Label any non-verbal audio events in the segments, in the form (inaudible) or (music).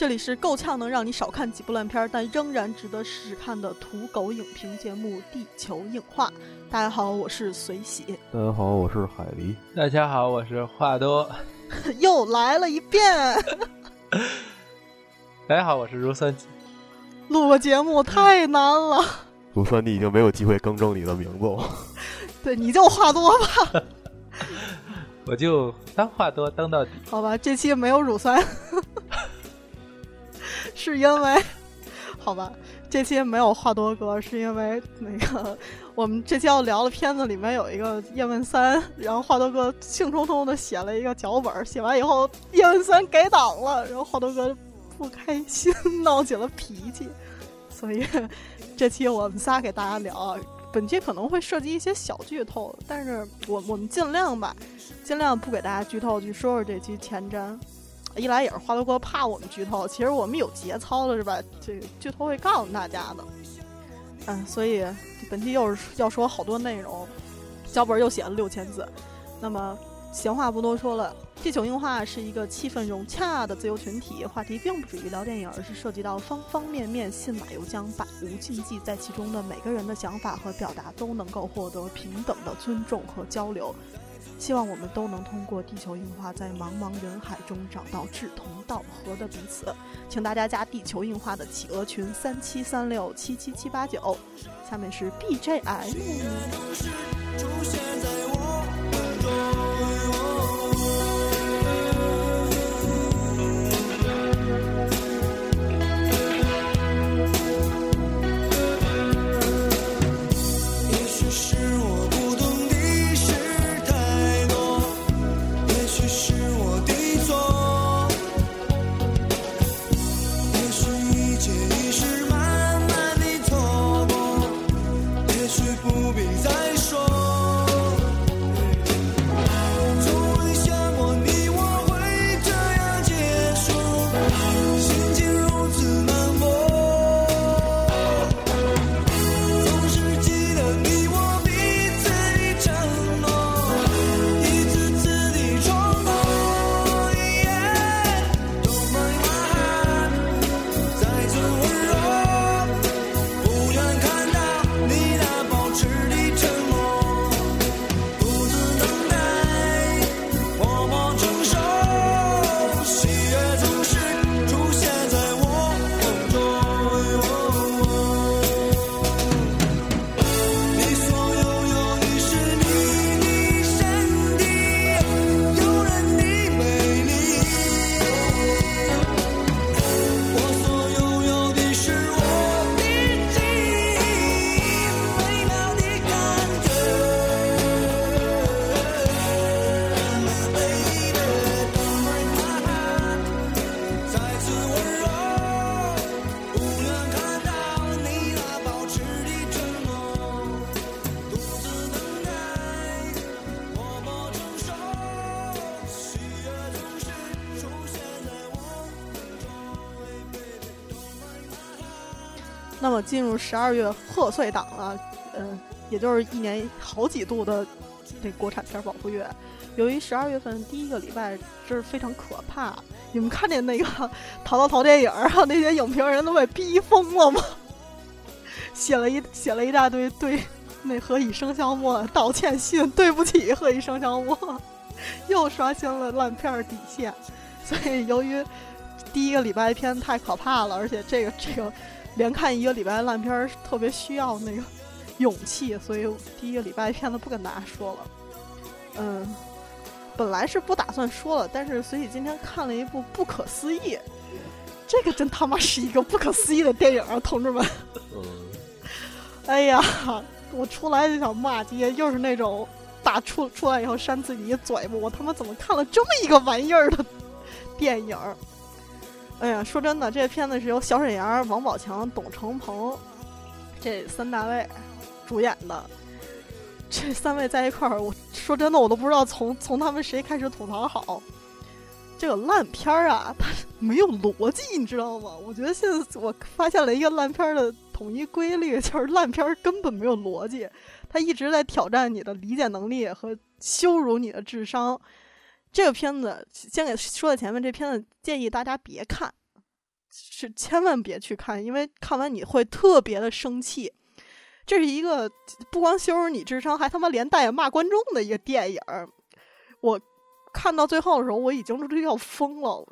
这里是够呛能让你少看几部烂片，但仍然值得试试看的土狗影评节目《地球硬化》。大家好，我是随喜，大家好，我是海狸。大家好，我是话多。(laughs) 又来了一遍。(laughs) 大家好，我是如三。录个节目太难了。如三，你已经没有机会更正你的名字了。(laughs) 对，你就话多吧。我就当话多当到底。好吧，这期没有乳酸。是因为，(laughs) 好吧，这期没有话多哥，是因为那个我们这期要聊的片子里面有一个叶问三，然后华多哥兴冲冲的写了一个脚本，写完以后叶问三改档了，然后华多哥不开心，闹起了脾气，所以这期我们仨给大家聊，本期可能会涉及一些小剧透，但是我我们尽量吧，尽量不给大家剧透，去说说这期前瞻。一来也是花头哥怕我们剧透，其实我们有节操的是吧？这剧透会告诉大家的。嗯，所以本期又是要说好多内容，脚本又写了六千字。那么闲话不多说了，地球硬化是一个气氛融洽的自由群体，话题并不止于聊电影，而是涉及到方方面面，信马由缰，百无禁忌，在其中的每个人的想法和表达都能够获得平等的尊重和交流。希望我们都能通过地球硬化，在茫茫人海中找到志同道合的彼此。请大家加地球硬化的企鹅群三七三六七七七八九。下面是 BGM。进入十二月贺岁档了，嗯，也就是一年好几度的这国产片保护月。由于十二月份第一个礼拜真是非常可怕，你们看见那个淘淘淘电影然后那些影评人都被逼疯了吗？(laughs) 写了一写了一大堆对那何以笙箫默道歉信，对不起何以笙箫默，(laughs) 又刷新了烂片底线。(laughs) 所以由于第一个礼拜片太可怕了，而且这个这个。连看一个礼拜烂片儿特别需要那个勇气，所以第一个礼拜片子不跟大家说了。嗯，本来是不打算说了，但是随喜今天看了一部《不可思议》，这个真他妈是一个不可思议的电影啊，同志们！(laughs) 哎呀，我出来就想骂街，又是那种打出出来以后扇自己一嘴巴，我他妈怎么看了这么一个玩意儿的电影？哎呀，说真的，这片子是由小沈阳、王宝强、董成鹏这三大位主演的。这三位在一块儿，我说真的，我都不知道从从他们谁开始吐槽好。这个烂片儿啊，它没有逻辑，你知道吗？我觉得现在我发现了一个烂片儿的统一规律，就是烂片儿根本没有逻辑，它一直在挑战你的理解能力和羞辱你的智商。这个片子先给说在前面，这片子建议大家别看，是千万别去看，因为看完你会特别的生气。这是一个不光羞辱你智商，还他妈连带骂观众的一个电影。我看到最后的时候，我已经都要疯了，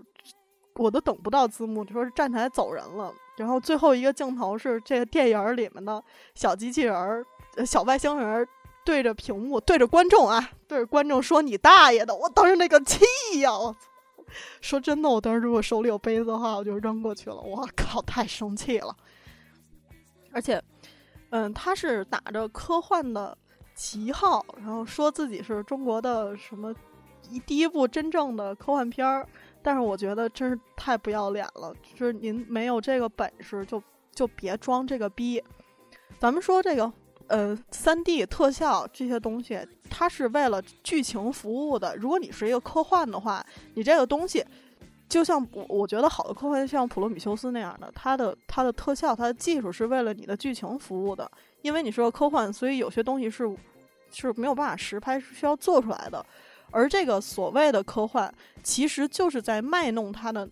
我都等不到字幕，就说是站起来走人了。然后最后一个镜头是这个电影里面的小机器人儿、小外星人对着屏幕、对着观众啊，对着观众说：“你大爷的！”我当时那个气呀！我操！说真的，我当时如果手里有杯子的话，我就扔过去了。我靠，太生气了！而且，嗯，他是打着科幻的旗号，然后说自己是中国的什么一第一部真正的科幻片儿。但是我觉得真是太不要脸了，就是您没有这个本事，就就别装这个逼。咱们说这个，呃，三 D 特效这些东西，它是为了剧情服务的。如果你是一个科幻的话，你这个东西，就像我我觉得好的科幻像《普罗米修斯》那样的，它的它的特效、它的技术是为了你的剧情服务的。因为你是个科幻，所以有些东西是是没有办法实拍，是需要做出来的。而这个所谓的科幻，其实就是在卖弄它的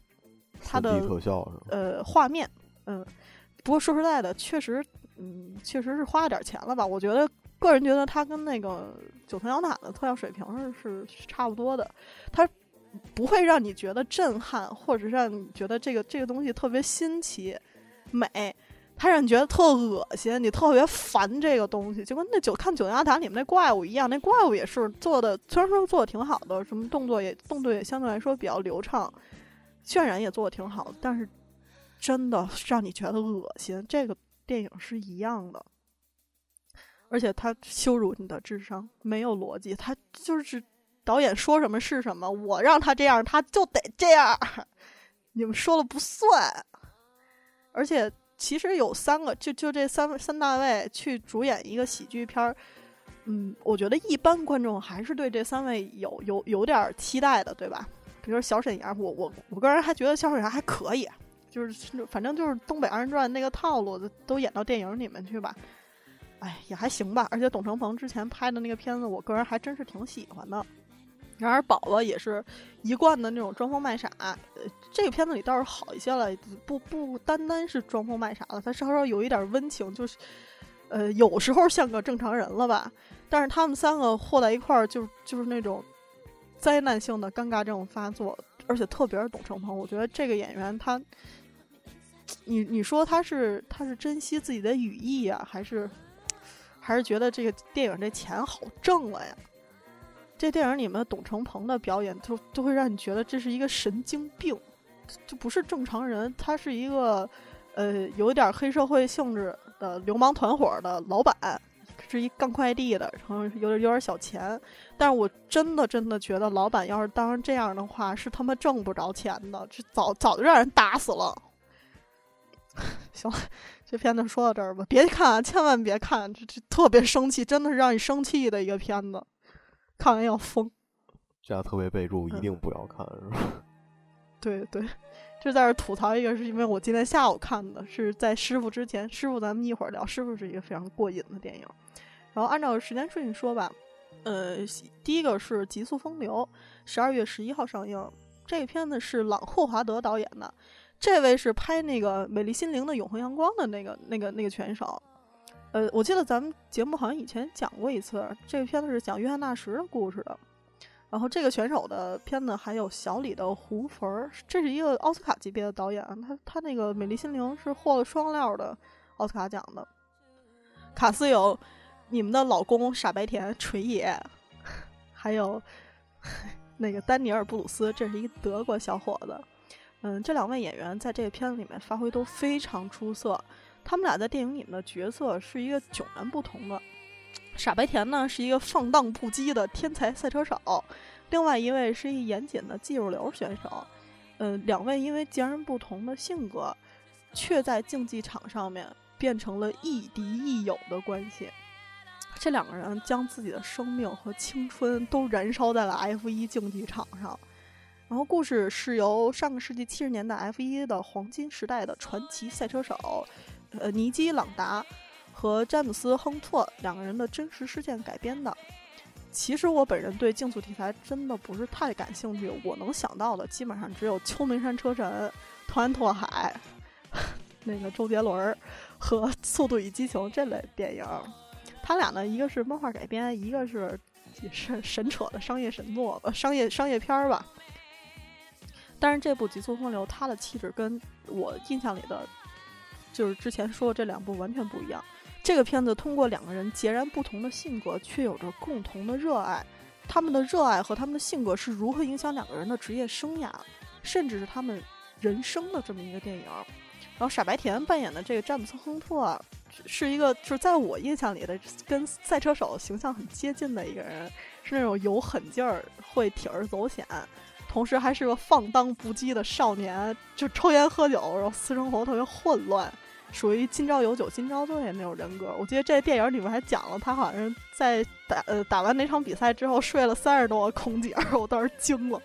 它的特效呃画面，嗯。不过说实在的，确实，嗯，确实是花了点钱了吧？我觉得个人觉得它跟那个九层妖塔的特效水平是是差不多的，它不会让你觉得震撼，或者让你觉得这个这个东西特别新奇美。他让你觉得特恶心，你特别烦这个东西，就跟那九看《九层妖塔》里面那怪物一样，那怪物也是做的，虽然说做的挺好的，什么动作也动作也相对来说比较流畅，渲染也做的挺好，但是真的让你觉得恶心。这个电影是一样的，而且他羞辱你的智商，没有逻辑，他就是导演说什么是什么，我让他这样，他就得这样，(laughs) 你们说了不算，而且。其实有三个，就就这三三大位去主演一个喜剧片儿，嗯，我觉得一般观众还是对这三位有有有点期待的，对吧？比如说小沈阳，我我我个人还觉得小沈阳还可以，就是反正就是东北二人转那个套路都演到电影里面去吧，哎，也还行吧。而且董成鹏之前拍的那个片子，我个人还真是挺喜欢的。然而，宝宝也是一贯的那种装疯卖傻。这个片子里倒是好一些了，不不单单是装疯卖傻了，他稍稍有一点温情，就是，呃，有时候像个正常人了吧。但是他们三个和在一块儿，就就是那种灾难性的尴尬症发作，而且特别是董成鹏，我觉得这个演员他，你你说他是他是珍惜自己的羽翼呀，还是还是觉得这个电影这钱好挣了呀？这电影里面董成鹏的表演，就就会让你觉得这是一个神经病，就不是正常人。他是一个，呃，有点黑社会性质的流氓团伙的老板，是一干快递的，然后有点有点小钱。但是我真的真的觉得，老板要是当成这样的话，是他妈挣不着钱的，这早早就让人打死了。行了，这片子说到这儿吧，别看，啊千万别看，这这特别生气，真的是让你生气的一个片子。看完要疯，加特别备注，一定不要看，是吧？(laughs) 对对，就在这吐槽一个，是因为我今天下午看的，是在师傅之前。师傅，咱们一会儿聊。师傅是一个非常过瘾的电影。然后按照时间顺序说吧，呃，第一个是《极速风流》，十二月十一号上映。这个片子是朗霍华德导演的，这位是拍那个《美丽心灵》的永恒阳光的那个那个那个拳手。呃，我记得咱们节目好像以前讲过一次，这个片子是讲约翰纳什的故事的。然后这个选手的片子还有小李的胡佛，这是一个奥斯卡级别的导演，他他那个《美丽心灵》是获了双料的奥斯卡奖的。卡斯有你们的老公傻白甜锤爷，还有 (laughs) 那个丹尼尔布鲁斯，这是一德国小伙子。嗯，这两位演员在这个片子里面发挥都非常出色。他们俩在电影里面的角色是一个迥然不同的。傻白甜呢是一个放荡不羁的天才赛车手，另外一位是一严谨的技术流选手。嗯，两位因为截然不同的性格，却在竞技场上面变成了亦敌亦友的关系。这两个人将自己的生命和青春都燃烧在了 F 一竞技场上。然后故事是由上个世纪七十年代 F 一的黄金时代的传奇赛车手。呃，尼基·朗达和詹姆斯·亨特两个人的真实事件改编的。其实我本人对竞速题材真的不是太感兴趣，我能想到的基本上只有秋名山车神、安拓海》(laughs) 那个周杰伦和《速度与激情》这类电影。他俩呢，一个是漫画改编，一个是也是神扯的商业神作呃，商业商业片儿吧。但是这部《极速风流》，它的气质跟我印象里的，就是之前说的这两部完全不一样。这个片子通过两个人截然不同的性格，却有着共同的热爱。他们的热爱和他们的性格是如何影响两个人的职业生涯，甚至是他们人生的这么一个电影。然后傻白甜扮演的这个詹姆斯·亨特，是一个就是在我印象里的跟赛车手形象很接近的一个人，是那种有狠劲儿、会铤而走险。同时还是个放荡不羁的少年，就抽烟喝酒，然后私生活特别混乱，属于今朝有酒今朝醉那种人格。我记得这电影里面还讲了，他好像在打呃打完那场比赛之后睡了三十多个空姐，(laughs) 我当时惊了。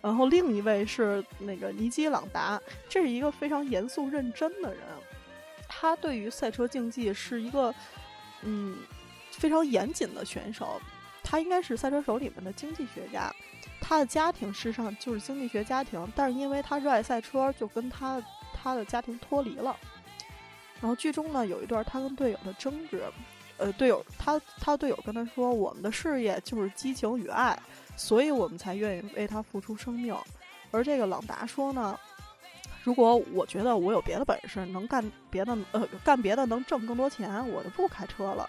然后另一位是那个尼基·朗达，这是一个非常严肃认真的人，他对于赛车竞技是一个嗯非常严谨的选手，他应该是赛车手里面的经济学家。他的家庭事实上就是经济学家庭，但是因为他热爱赛车，就跟他他的家庭脱离了。然后剧中呢有一段他跟队友的争执，呃，队友他他队友跟他说：“我们的事业就是激情与爱，所以我们才愿意为他付出生命。”而这个朗达说呢：“如果我觉得我有别的本事，能干别的，呃，干别的能挣更多钱，我就不开车了。”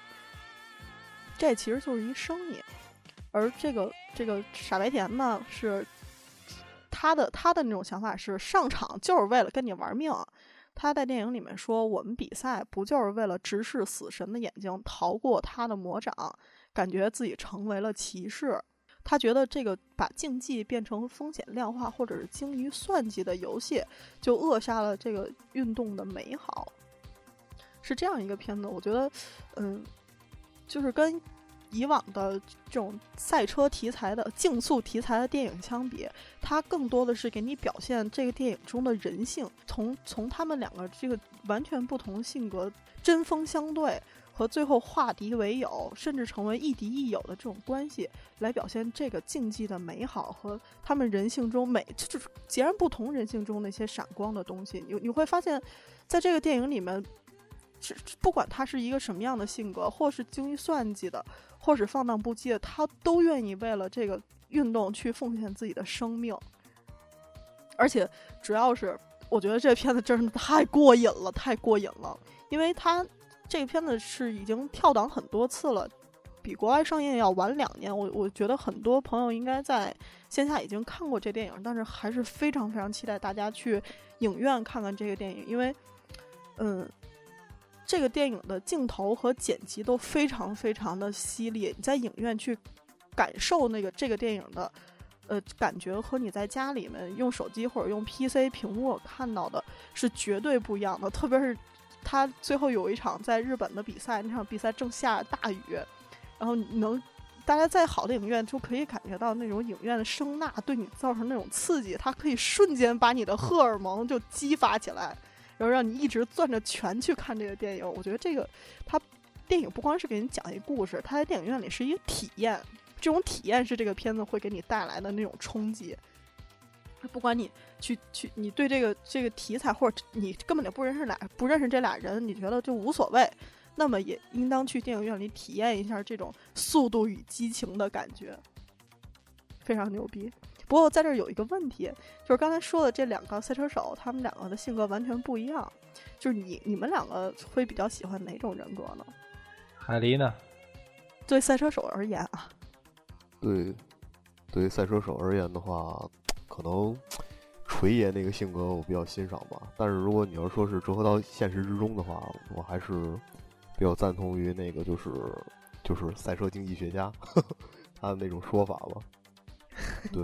这其实就是一生意。而这个这个傻白甜呢，是他的他的那种想法是上场就是为了跟你玩命。他在电影里面说，我们比赛不就是为了直视死神的眼睛，逃过他的魔掌，感觉自己成为了骑士。他觉得这个把竞技变成风险量化或者是精于算计的游戏，就扼杀了这个运动的美好。是这样一个片子，我觉得，嗯，就是跟。以往的这种赛车题材的竞速题材的电影相比，它更多的是给你表现这个电影中的人性，从从他们两个这个完全不同性格针锋相对，和最后化敌为友，甚至成为亦敌亦友的这种关系，来表现这个竞技的美好和他们人性中每就是截然不同人性中那些闪光的东西。你你会发现，在这个电影里面，不管他是一个什么样的性格，或是精于算计的。或是放荡不羁的，他都愿意为了这个运动去奉献自己的生命。而且，主要是我觉得这片子真的太过瘾了，太过瘾了。因为他这片子是已经跳档很多次了，比国外上映要晚两年。我我觉得很多朋友应该在线下已经看过这电影，但是还是非常非常期待大家去影院看看这个电影，因为，嗯。这个电影的镜头和剪辑都非常非常的犀利，你在影院去感受那个这个电影的呃感觉，和你在家里面用手机或者用 PC 屏幕看到的是绝对不一样的。特别是他最后有一场在日本的比赛，那场比赛正下大雨，然后能大家在好的影院就可以感觉到那种影院的声呐对你造成那种刺激，它可以瞬间把你的荷尔蒙就激发起来。然后让你一直攥着拳去看这个电影，我觉得这个，它电影不光是给你讲一故事，它在电影院里是一个体验，这种体验是这个片子会给你带来的那种冲击。不管你去去，你对这个这个题材，或者你根本就不认识俩不认识这俩人，你觉得就无所谓，那么也应当去电影院里体验一下这种速度与激情的感觉，非常牛逼。不过在这儿有一个问题，就是刚才说的这两个赛车手，他们两个的性格完全不一样。就是你你们两个会比较喜欢哪种人格呢？海狸呢？对赛车手而言啊，对，对于赛车手而言的话，可能锤爷那个性格我比较欣赏吧。但是如果你要说是折合到现实之中的话，我还是比较赞同于那个就是就是赛车经济学家 (laughs) 他的那种说法吧。对。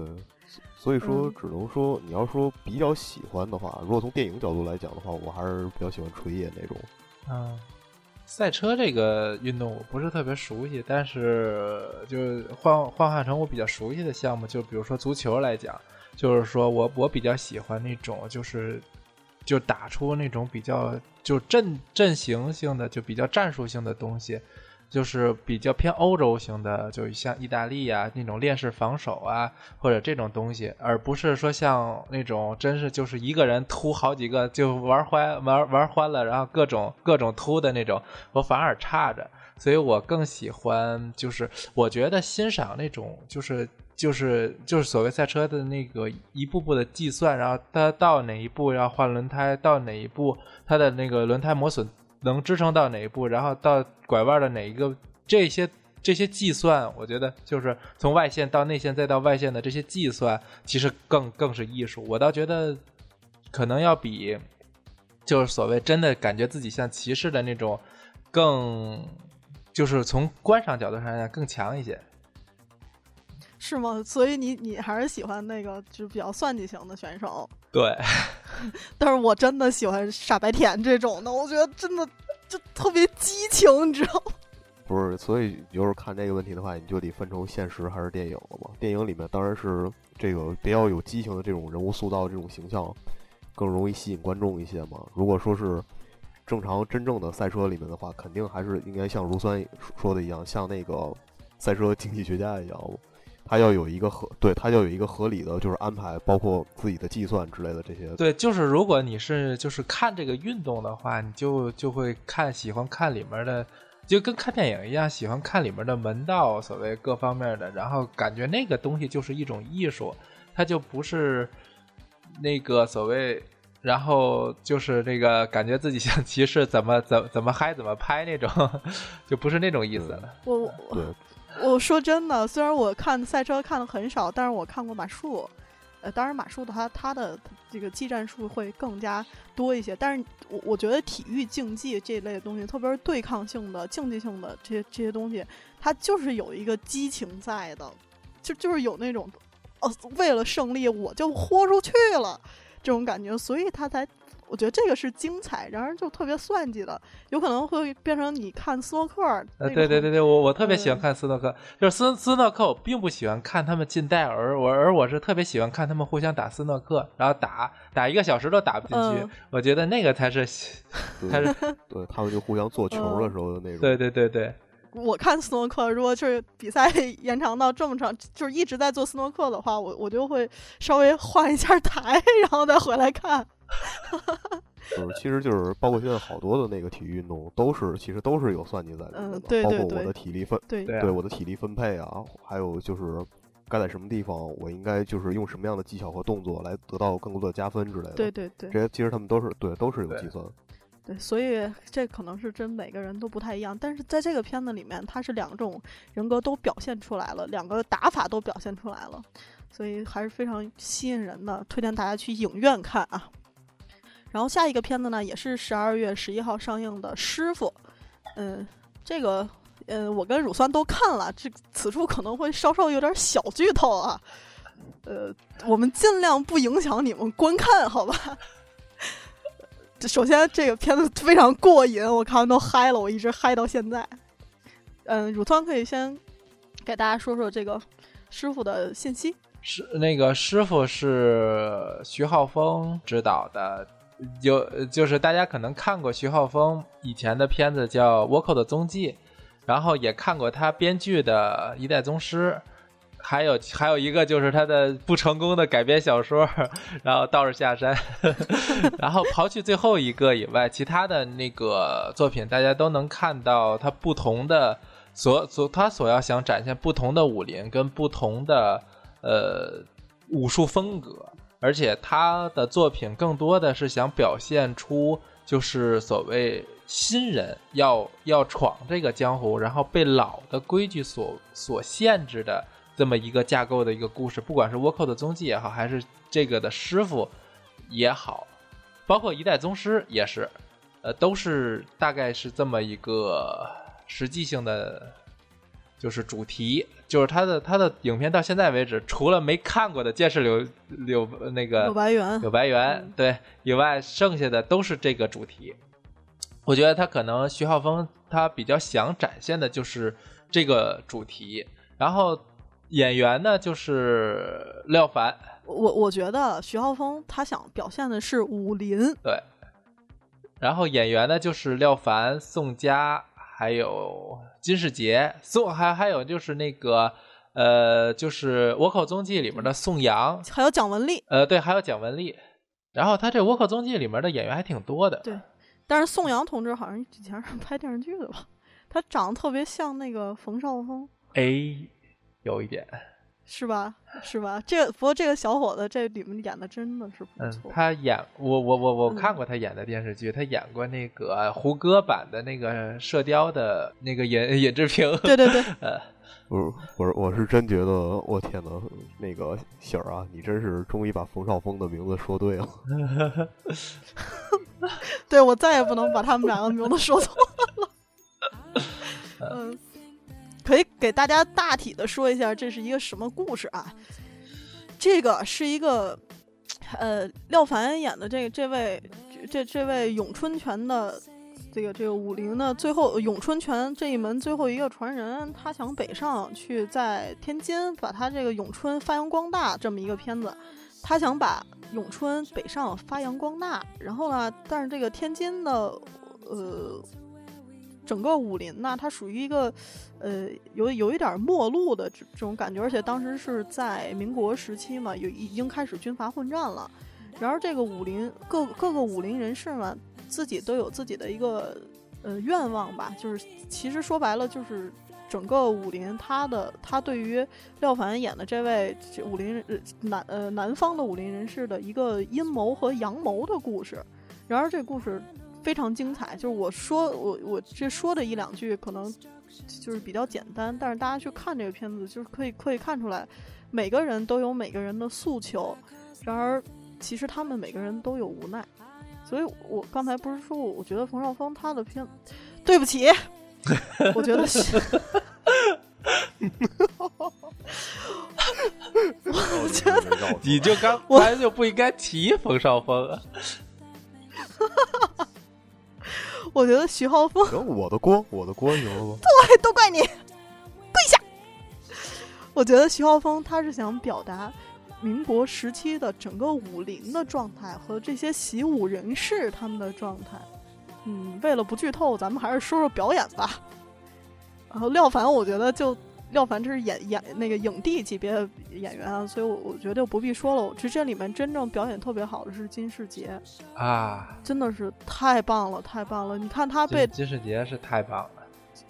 所以说，只能说你要说比较喜欢的话，如果从电影角度来讲的话，我还是比较喜欢锤爷那种。嗯，赛车这个运动我不是特别熟悉，但是就换换换成我比较熟悉的项目，就比如说足球来讲，就是说我我比较喜欢那种就是就打出那种比较就阵阵型性的就比较战术性的东西。就是比较偏欧洲型的，就像意大利啊那种链式防守啊，或者这种东西，而不是说像那种真是就是一个人突好几个就玩欢玩玩欢了，然后各种各种突的那种，我反而差着。所以我更喜欢，就是我觉得欣赏那种，就是就是就是所谓赛车的那个一步步的计算，然后它到哪一步要换轮胎，到哪一步它的那个轮胎磨损能支撑到哪一步，然后到拐弯的哪一个这些这些计算，我觉得就是从外线到内线再到外线的这些计算，其实更更是艺术。我倒觉得可能要比就是所谓真的感觉自己像骑士的那种更。就是从观赏角度上来讲更强一些，是吗？所以你你还是喜欢那个就是比较算计型的选手？对，(laughs) 但是我真的喜欢傻白甜这种的，我觉得真的就特别激情，你知道吗？不是，所以就是看这个问题的话，你就得分成现实还是电影了嘛。电影里面当然是这个比较有激情的这种人物塑造，这种形象更容易吸引观众一些嘛。如果说是。正常真正的赛车里面的话，肯定还是应该像如酸说的一样，像那个赛车经济学家一样，他要有一个合对他要有一个合理的就是安排，包括自己的计算之类的这些。对，就是如果你是就是看这个运动的话，你就就会看喜欢看里面的，就跟看电影一样，喜欢看里面的门道，所谓各方面的，然后感觉那个东西就是一种艺术，它就不是那个所谓。然后就是那个感觉自己像骑士，怎么怎怎么嗨怎么拍那种，(laughs) 就不是那种意思了。我我说真的，虽然我看赛车看的很少，但是我看过马术。呃，当然马术的话，它的这个技战术会更加多一些。但是我我觉得体育竞技这一类的东西，特别是对抗性的、竞技性的这些这些东西，它就是有一个激情在的，就就是有那种哦，为了胜利我就豁出去了。这种感觉，所以他才，我觉得这个是精彩，然而就特别算计的，有可能会变成你看斯诺克。呃，对对对对，我我特别喜欢看斯诺克，就是斯斯诺克，我并不喜欢看他们进戴尔，我而我是特别喜欢看他们互相打斯诺克，然后打打一个小时都打不进去，我觉得那个才是，才是，(laughs) 对他们就互相做球的时候的那种。对对对对。我看斯诺克，如果是比赛 (laughs) 延长到这么长，就是一直在做斯诺克的话，我我就会稍微换一下台，(laughs) 然后再回来看。就 (laughs) 是其实就是包括现在好多的那个体育运动都是其实都是有算计在里面的，包括我的体力分对对我的体力分配啊，还有就是该在什么地方，我应该就是用什么样的技巧和动作来得到更多的加分之类的。对对对，这些其实他们都是对都是有计算。对，所以这可能是真每个人都不太一样，但是在这个片子里面，它是两种人格都表现出来了，两个打法都表现出来了，所以还是非常吸引人的，推荐大家去影院看啊。然后下一个片子呢，也是十二月十一号上映的《师傅》，嗯，这个，嗯，我跟乳酸都看了，这此处可能会稍稍有点小剧透啊，呃，我们尽量不影响你们观看，好吧？(laughs) 首先，这个片子非常过瘾，我看完都嗨了，我一直嗨到现在。嗯，乳酸可以先给大家说说这个师傅的信息。是那个师傅是徐浩峰执导的，有就是大家可能看过徐浩峰以前的片子叫《倭寇的踪迹》，然后也看过他编剧的《一代宗师》。还有还有一个就是他的不成功的改编小说，(laughs) 然后道士下山，(laughs) 然后刨去最后一个以外，其他的那个作品大家都能看到他不同的所所他所要想展现不同的武林跟不同的呃武术风格，而且他的作品更多的是想表现出就是所谓新人要要闯这个江湖，然后被老的规矩所所限制的。这么一个架构的一个故事，不管是倭寇的踪迹也好，还是这个的师傅也好，包括一代宗师也是，呃，都是大概是这么一个实际性的，就是主题，就是他的他的影片到现在为止，除了没看过的《剑士柳柳那个柳白猿柳白猿对以外，剩下的都是这个主题。我觉得他可能徐浩峰他比较想展现的就是这个主题，然后。演员呢，就是廖凡。我我觉得徐浩峰他想表现的是武林。对。然后演员呢，就是廖凡、宋佳，还有金世杰，宋还还有就是那个呃，就是《倭寇踪迹》里面的宋阳，还有蒋雯丽，呃，对，还有蒋雯丽。然后他这《倭寇踪迹》里面的演员还挺多的。对，但是宋阳同志好像以前是拍电视剧的吧？他长得特别像那个冯绍峰。哎，有一点。是吧？是吧？这个不过这个小伙子这里面演的真的是不错。嗯，他演我我我我看过他演的电视剧，他演过那个胡歌版的那个《射雕》的那个尹尹志平。对对对。(laughs) 呃，不是，我是我是真觉得，我天呐，那个喜儿啊，你真是终于把冯绍峰的名字说对了。(laughs) 对，我再也不能把他们两个名字说错了。(laughs) 嗯。可以给大家大体的说一下，这是一个什么故事啊？这个是一个，呃，廖凡演的这这位这这位咏春拳的这个这个武林的最后咏春拳这一门最后一个传人，他想北上去在天津把他这个咏春发扬光大，这么一个片子，他想把咏春北上发扬光大，然后呢，但是这个天津的呃。整个武林呢，它属于一个，呃，有有一点末路的这这种感觉，而且当时是在民国时期嘛，有已经开始军阀混战了。然而，这个武林各各个武林人士呢，自己都有自己的一个呃愿望吧，就是其实说白了，就是整个武林他的他对于廖凡演的这位武林南呃南方的武林人士的一个阴谋和阳谋的故事。然而，这故事。非常精彩，就是我说我我这说的一两句可能就是比较简单，但是大家去看这个片子，就是可以可以看出来，每个人都有每个人的诉求，然而其实他们每个人都有无奈，所以我刚才不是说我我觉得冯绍峰他的片，对不起，我觉得是，(laughs) 我觉得你就刚才就不应该提冯绍峰啊。我觉得徐浩峰，行，我的锅，我的锅，行了吗？(laughs) 对，都怪你，跪下。我觉得徐浩峰他是想表达民国时期的整个武林的状态和这些习武人士他们的状态。嗯，为了不剧透，咱们还是说说表演吧。然后廖凡，我觉得就。廖凡这是演演那个影帝级别的演员啊，所以我我觉得不必说了。其实这里面真正表演特别好的是金世杰啊，真的是太棒了，太棒了！你看他被金世杰是太棒了。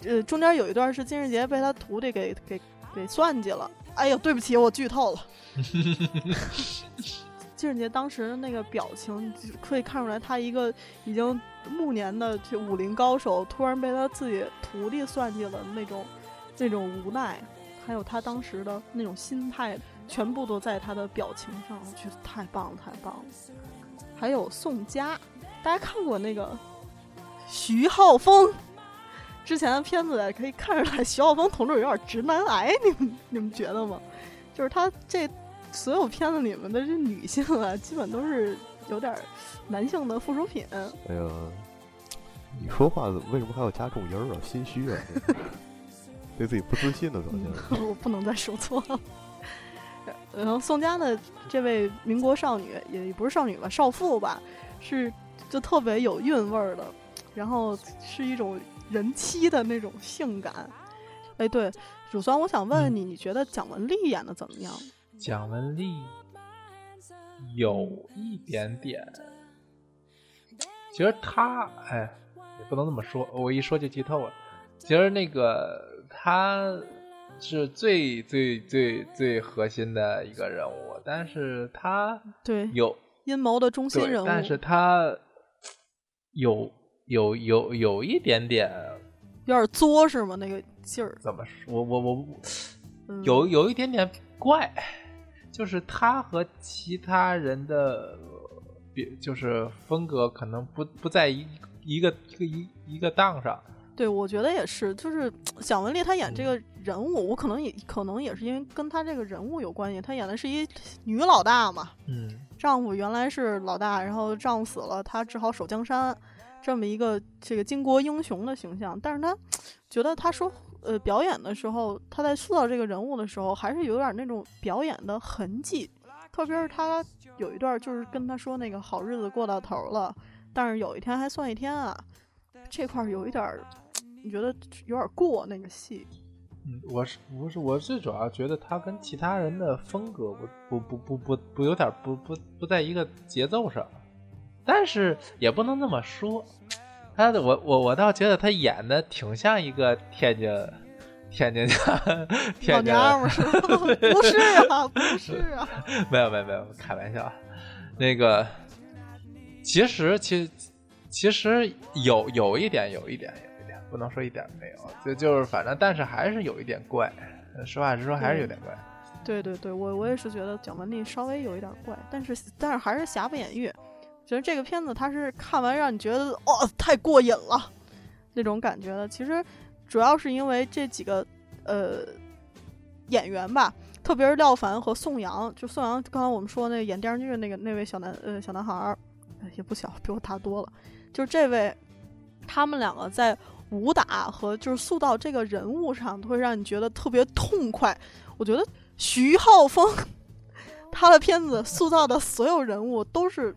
呃，中间有一段是金世杰被他徒弟给给给算计了。哎呦，对不起，我剧透了。(laughs) 金世杰当时那个表情可以看出来，他一个已经暮年的这武林高手，突然被他自己徒弟算计了那种。那种无奈，还有他当时的那种心态，全部都在他的表情上，我觉得太棒了，太棒了。还有宋佳，大家看过那个徐浩峰之前的片子，可以看出来徐浩峰同志有点直男癌，你们你们觉得吗？就是他这所有片子里面的这女性啊，基本都是有点男性的附属品。哎呀，你说话为什么还要加重音儿啊？心虚啊！(laughs) 对自己不自信的表现，(laughs) 我不能再说错了。然后宋佳的这位民国少女，也不是少女吧，少妇吧，是就特别有韵味儿的，然后是一种人妻的那种性感。哎，对，乳酸，我想问问你，你觉得蒋雯丽演的怎么样？蒋雯丽有一点点，其实她，哎，也不能这么说，我一说就剧透了。其实那个。他是最最最最核心的一个人物，但是他对有阴谋的中心人物，但是他有有有有一点点有点作是吗？那个劲儿怎么说？我我我有有一点点怪，就是他和其他人的别就是风格可能不不在一一个一个一一个档上。对，我觉得也是，就是蒋雯丽她演这个人物，我可能也可能也是因为跟她这个人物有关系。她演的是一女老大嘛，嗯，丈夫原来是老大，然后丈夫死了，她只好守江山，这么一个这个巾帼英雄的形象。但是她觉得她说呃表演的时候，她在塑造这个人物的时候，还是有点那种表演的痕迹，特别是她有一段就是跟她说那个好日子过到头了，但是有一天还算一天啊，这块有一点。你觉得有点过那个戏？嗯，我是不是我最主要觉得他跟其他人的风格不不不不不不有点不不不在一个节奏上，但是也不能那么说，他的我我我倒觉得他演的挺像一个天津天津老天津娘们儿？不是啊，不是啊，(laughs) 没有没有没有开玩笑，那个其实其其实有有一点有一点不能说一点没有，就就是反正但是还是有一点怪，实话实说还是有点怪。对对对，我我也是觉得蒋雯丽稍微有一点怪，但是但是还是瑕不掩瑜。觉得这个片子它是看完让你觉得哦太过瘾了那种感觉的。其实主要是因为这几个呃演员吧，特别是廖凡和宋阳。就宋阳刚才我们说那个演电视剧的那个那位小男呃小男孩，也不小，比我大多了。就这位，他们两个在武打和就是塑造这个人物上，都会让你觉得特别痛快。我觉得徐浩峰 (laughs) 他的片子塑造的所有人物都是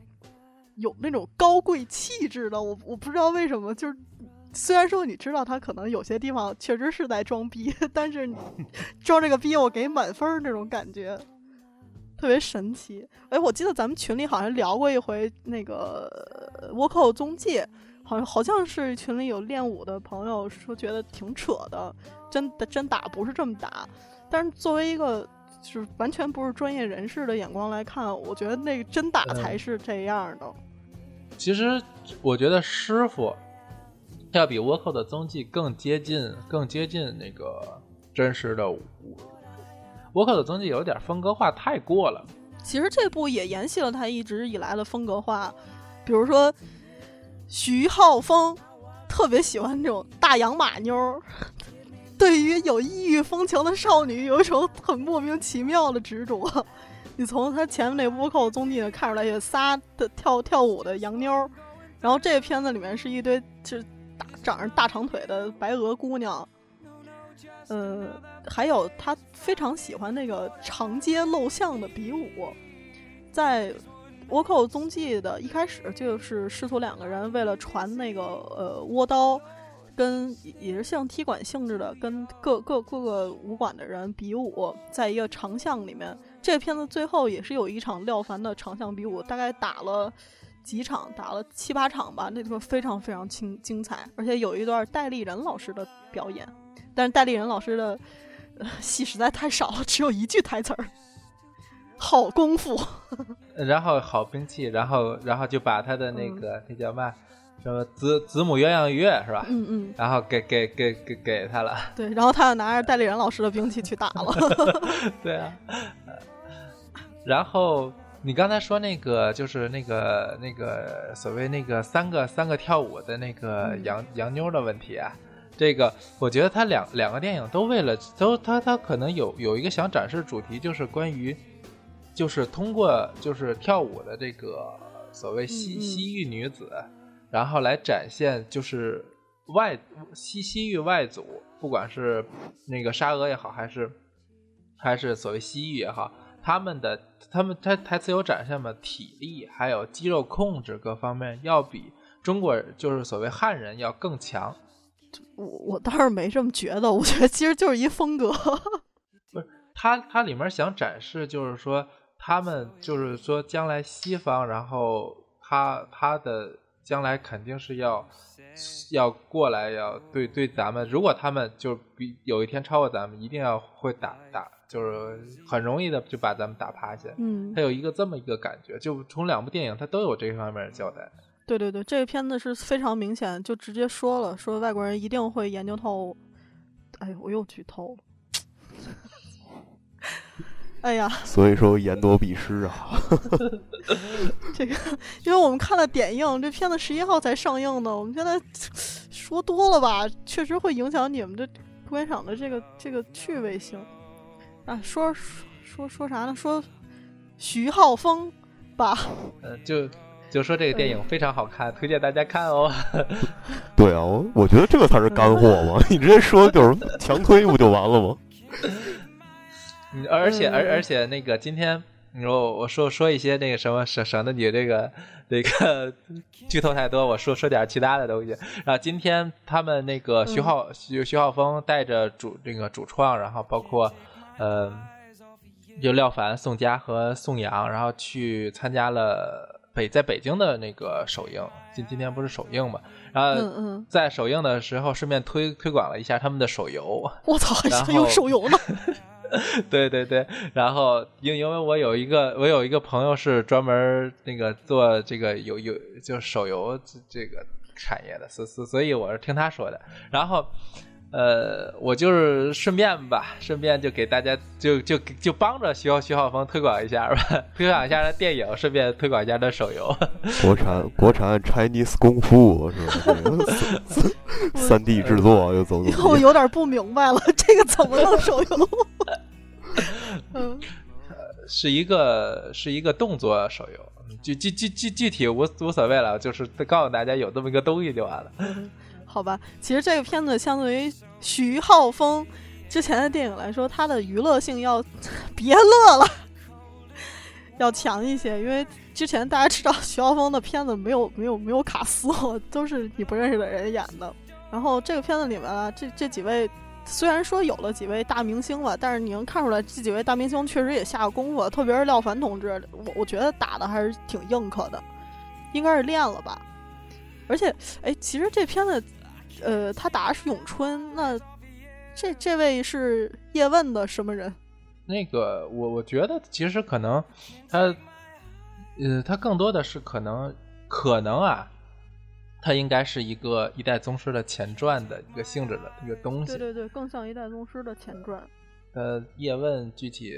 有那种高贵气质的。我我不知道为什么，就是虽然说你知道他可能有些地方确实是在装逼，但是 (laughs) 装这个逼我给满分儿那种感觉。特别神奇，哎，我记得咱们群里好像聊过一回那个《倭寇踪迹》，好像好像是群里有练武的朋友说觉得挺扯的，真的真打不是这么打。但是作为一个就是完全不是专业人士的眼光来看，我觉得那个真打才是这样的。其实我觉得师傅要比倭寇的踪迹更接近，更接近那个真实的武。倭寇的踪迹有点风格化太过了。其实这部也延续了他一直以来的风格化，比如说徐浩峰特别喜欢这种大洋马妞，(laughs) 对于有异域风情的少女有一种很莫名其妙的执着。(laughs) 你从他前面那倭寇踪迹看出来，有仨的跳跳舞的洋妞，然后这个片子里面是一堆就是大长着大长腿的白俄姑娘。呃，还有他非常喜欢那个长街露巷的比武，在《倭寇踪迹》的一开始，就是师徒两个人为了传那个呃倭刀，跟也是像踢馆性质的，跟各各各个武馆的人比武，在一个长巷里面。这个片子最后也是有一场廖凡的长巷比武，大概打了几场，打了七八场吧，那地方非常非常精精彩，而且有一段戴立仁老师的表演。但是戴立仁老师的、戏实在太少了，只有一句台词儿，好功夫。(laughs) 然后好兵器，然后然后就把他的那个、那叫嘛什么子子母鸳鸯月是吧？嗯嗯，然后给给给给给他了。对，然后他又拿着戴立人老师的兵器去打了。(laughs) 对啊，然后你刚才说那个就是那个那个所谓那个三个三个跳舞的那个洋、洋妞的问题啊。这个我觉得他两两个电影都为了都他他可能有有一个想展示主题，就是关于就是通过就是跳舞的这个所谓西西域女子，然后来展现就是外西西域外族，不管是那个沙俄也好，还是还是所谓西域也好，他们的他们他台词有展现嘛，体力还有肌肉控制各方面要比中国就是所谓汉人要更强。我我倒是没这么觉得，我觉得其实就是一风格。(laughs) 不是，它它里面想展示，就是说他们就是说将来西方，然后他他的将来肯定是要要过来，要对对咱们，如果他们就比有一天超过咱们，一定要会打打，就是很容易的就把咱们打趴下。嗯，他有一个这么一个感觉，就从两部电影，他都有这方面的交代。对对对，这个片子是非常明显，就直接说了，说外国人一定会研究透。哎呦，我又剧透了。哎呀，所以说言多必失啊。(laughs) 这个，因为我们看了点映，这片子十一号才上映的，我们现在说多了吧，确实会影响你们的观赏的这个这个趣味性。啊，说说说啥呢？说徐浩峰吧。呃，就。就说这个电影非常好看，推荐大家看哦。(laughs) 对啊，我我觉得这个才是干货嘛，你直接说就是强推不就完了吗？而且而而且那个今天你说我说说一些那个什么省省得你这个那个剧透太多，我说说点其他的东西。然后今天他们那个徐浩徐徐浩峰带着主这个主创，然后包括呃就廖凡、宋佳和宋阳，然后去参加了北在北京的那个首映。今今天不是首映嘛？然后嗯嗯，在首映的时候顺便推推广了一下他们的手游。我操，还还有手游呢！(laughs) (laughs) 对对对，然后因因为我有一个我有一个朋友是专门那个做这个有有就手游这这个产业的，所所所以我是听他说的。然后呃，我就是顺便吧，顺便就给大家就就就帮着徐浩徐浩峰推广一下吧，(laughs) 推广一下他电影，顺便推广一下他手游。(laughs) 国产国产 Chinese 功夫是吧？这个三 D 制作又走走我有点不明白了，这个怎么弄手游？嗯，是一个是一个动作手游，具具具具具体无无所谓了，就是告诉大家有这么一个东西就完了。好吧，其实这个片子相对于徐浩峰之前的电影来说，它的娱乐性要 (laughs) 别乐了，(laughs) 要强一些。因为之前大家知道徐浩峰的片子没有没有没有卡斯，都是你不认识的人演的。然后这个片子里面啊，这这几位虽然说有了几位大明星吧，但是你能看出来这几位大明星确实也下过功夫，特别是廖凡同志，我我觉得打的还是挺硬核的，应该是练了吧。而且，哎，其实这片子，呃，他打的是咏春，那这这位是叶问的什么人？那个，我我觉得其实可能他，呃，他更多的是可能可能啊，他应该是一个一代宗师的前传的一个性质的一个东西。对对对，更像一代宗师的前传。呃，叶问具体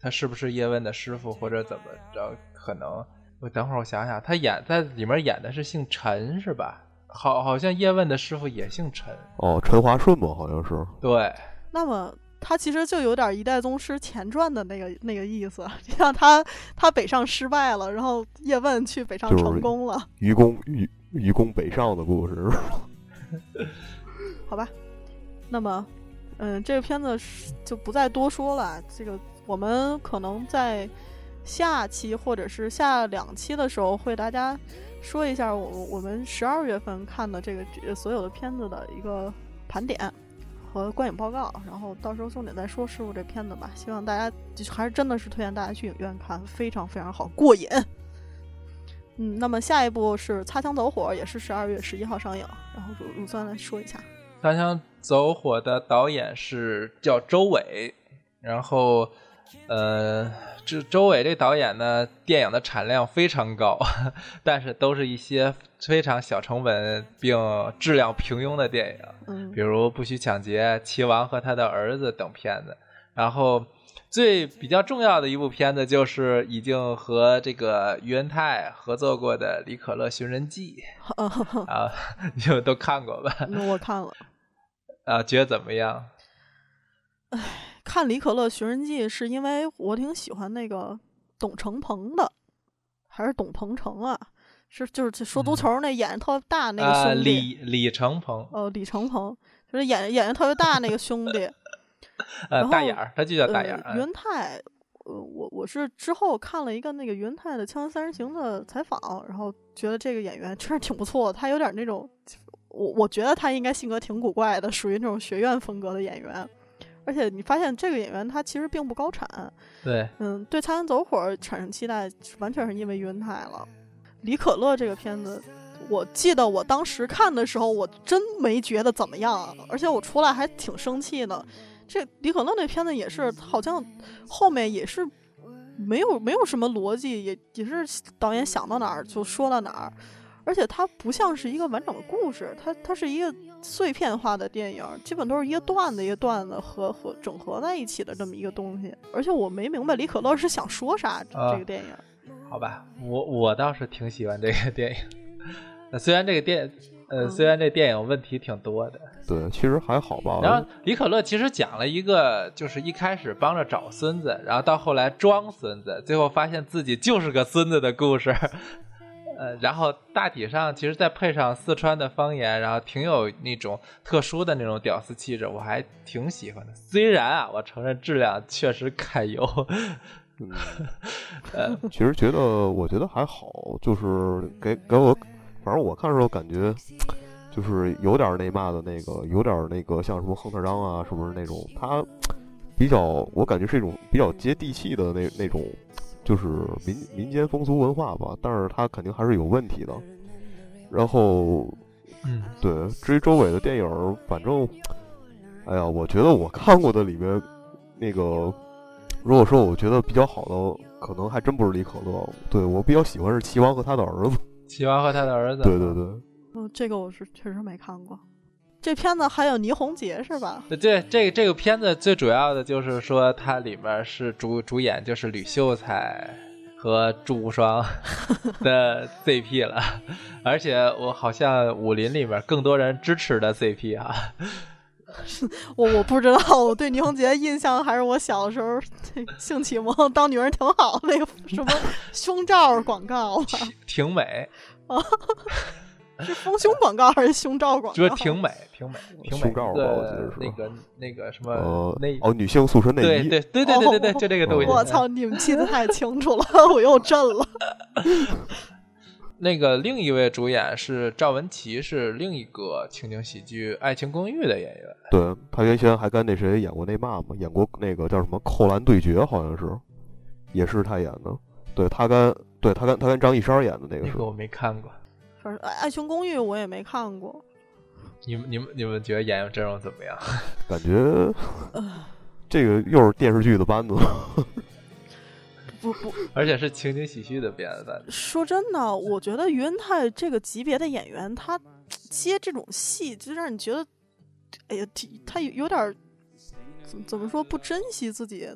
他是不是叶问的师傅或者怎么着？可能我等会儿我想想，他演在里面演的是姓陈是吧？好，好像叶问的师傅也姓陈。哦，陈华顺吧，好像是。对，那么他其实就有点一代宗师前传的那个那个意思，(laughs) 就像他他北上失败了，然后叶问去北上成功了，愚公愚愚公北上的故事。(laughs) 好吧？那么，嗯，这个片子就不再多说了。这个我们可能在下期或者是下两期的时候会大家说一下我我们十二月份看的这个所有的片子的一个盘点和观影报告，然后到时候重点再说师傅这片子吧。希望大家还是真的是推荐大家去影院看，非常非常好，过瘾。嗯，那么下一部是《擦枪走火》，也是十二月十一号上映。然后乳乳酸来说一下。《擦枪走火》的导演是叫周伟，然后，呃，这周伟这导演呢，电影的产量非常高，但是都是一些非常小成本并质量平庸的电影，嗯比如《不许抢劫》《齐王和他的儿子》等片子。然后，最比较重要的一部片子就是已经和这个于恩泰合作过的《李可乐寻人记》啊，你们都看过吧？那我看了，啊，觉得怎么样？看《李可乐寻人记》是因为我挺喜欢那个董成鹏的，还是董鹏程啊？是就是说足球那眼睛特别大那个啊，兄弟，李李成鹏，呃，李成鹏，就是眼眼睛特别大那个兄弟，(laughs) 呃，大眼儿，他就叫大眼儿。呃。云泰，呃，我我是之后看了一个那个云泰的《锵锵三人行》的采访，然后觉得这个演员确实挺不错的，他有点那种，我我觉得他应该性格挺古怪的，属于那种学院风格的演员。而且你发现这个演员他其实并不高产，对，嗯，对《擦枪走火》产生期待，完全是因为云泰了。李可乐这个片子，我记得我当时看的时候，我真没觉得怎么样，而且我出来还挺生气的。这李可乐那片子也是，好像后面也是没有没有什么逻辑，也也是导演想到哪儿就说到哪儿，而且它不像是一个完整的故事，它它是一个碎片化的电影，基本都是一个段子一个段子合合整合在一起的这么一个东西。而且我没明白李可乐是想说啥，啊这个电影。好吧，我我倒是挺喜欢这个电影。呃 (laughs) 虽然这个电，呃，嗯虽然这电影问题挺多的，对，其实还好吧。然后李可乐其实讲了一个，就是一开始帮着找孙子，然后到后来装孙子，最后发现自己就是个孙子的故事。呃，然后大体上其实再配上四川的方言，然后挺有那种特殊的那种屌丝气质，我还挺喜欢的。虽然啊，我承认质量确实堪忧，嗯，呃，其实觉得，我觉得还好，就是给给我，反正我看的时候感觉，就是有点那嘛的那个，有点那个像什么亨特张啊，是不是那种他比较，我感觉是一种比较接地气的那那种，就是民民间风俗文化吧，但是他肯定还是有问题的。然后，嗯，对，至于周伟的电影，反正，哎呀，我觉得我看过的里面，那个。如果说我觉得比较好的，可能还真不是李可乐。对我比较喜欢是齐王和他的儿子。齐王和他的儿子。对对对。嗯，这个我是确实没看过。这片子还有倪虹洁是吧？对，这个这个片子最主要的就是说，它里面是主主演就是吕秀才和祝无双 (laughs) 的 CP 了，而且我好像武林里面更多人支持的 CP 啊。(laughs) 我我不知道，我对倪虹洁印象还是我小时候性启蒙，当女人挺好，那个什么胸罩广告啊，挺美啊，(laughs) 是丰胸广告还是胸罩广告？觉得挺美，挺美，挺美。胸罩吧，我记得是那个那个什么内哦，女性塑身内衣。对对对对对对，就这个东西。我操，你们记得太清楚了，(laughs) 我又震了。(laughs) 那个另一位主演是赵文琪，是另一个情景喜剧《爱情公寓》的演员。对他原先还跟那谁演过那嘛嘛，演过那个叫什么《扣篮对决》，好像是，也是他演的。对他跟对他跟他跟张一山演的那个。那个我没看过。反正《爱情公寓》我也没看过。你们你们你们觉得演员阵容怎么样？(laughs) 感觉这个又是电视剧的班子。(laughs) 不不，而且是情景喜剧的片子。说真的，我觉得于恩泰这个级别的演员，他接这种戏，就让你觉得，哎呀，他有点怎怎么说不珍惜自己。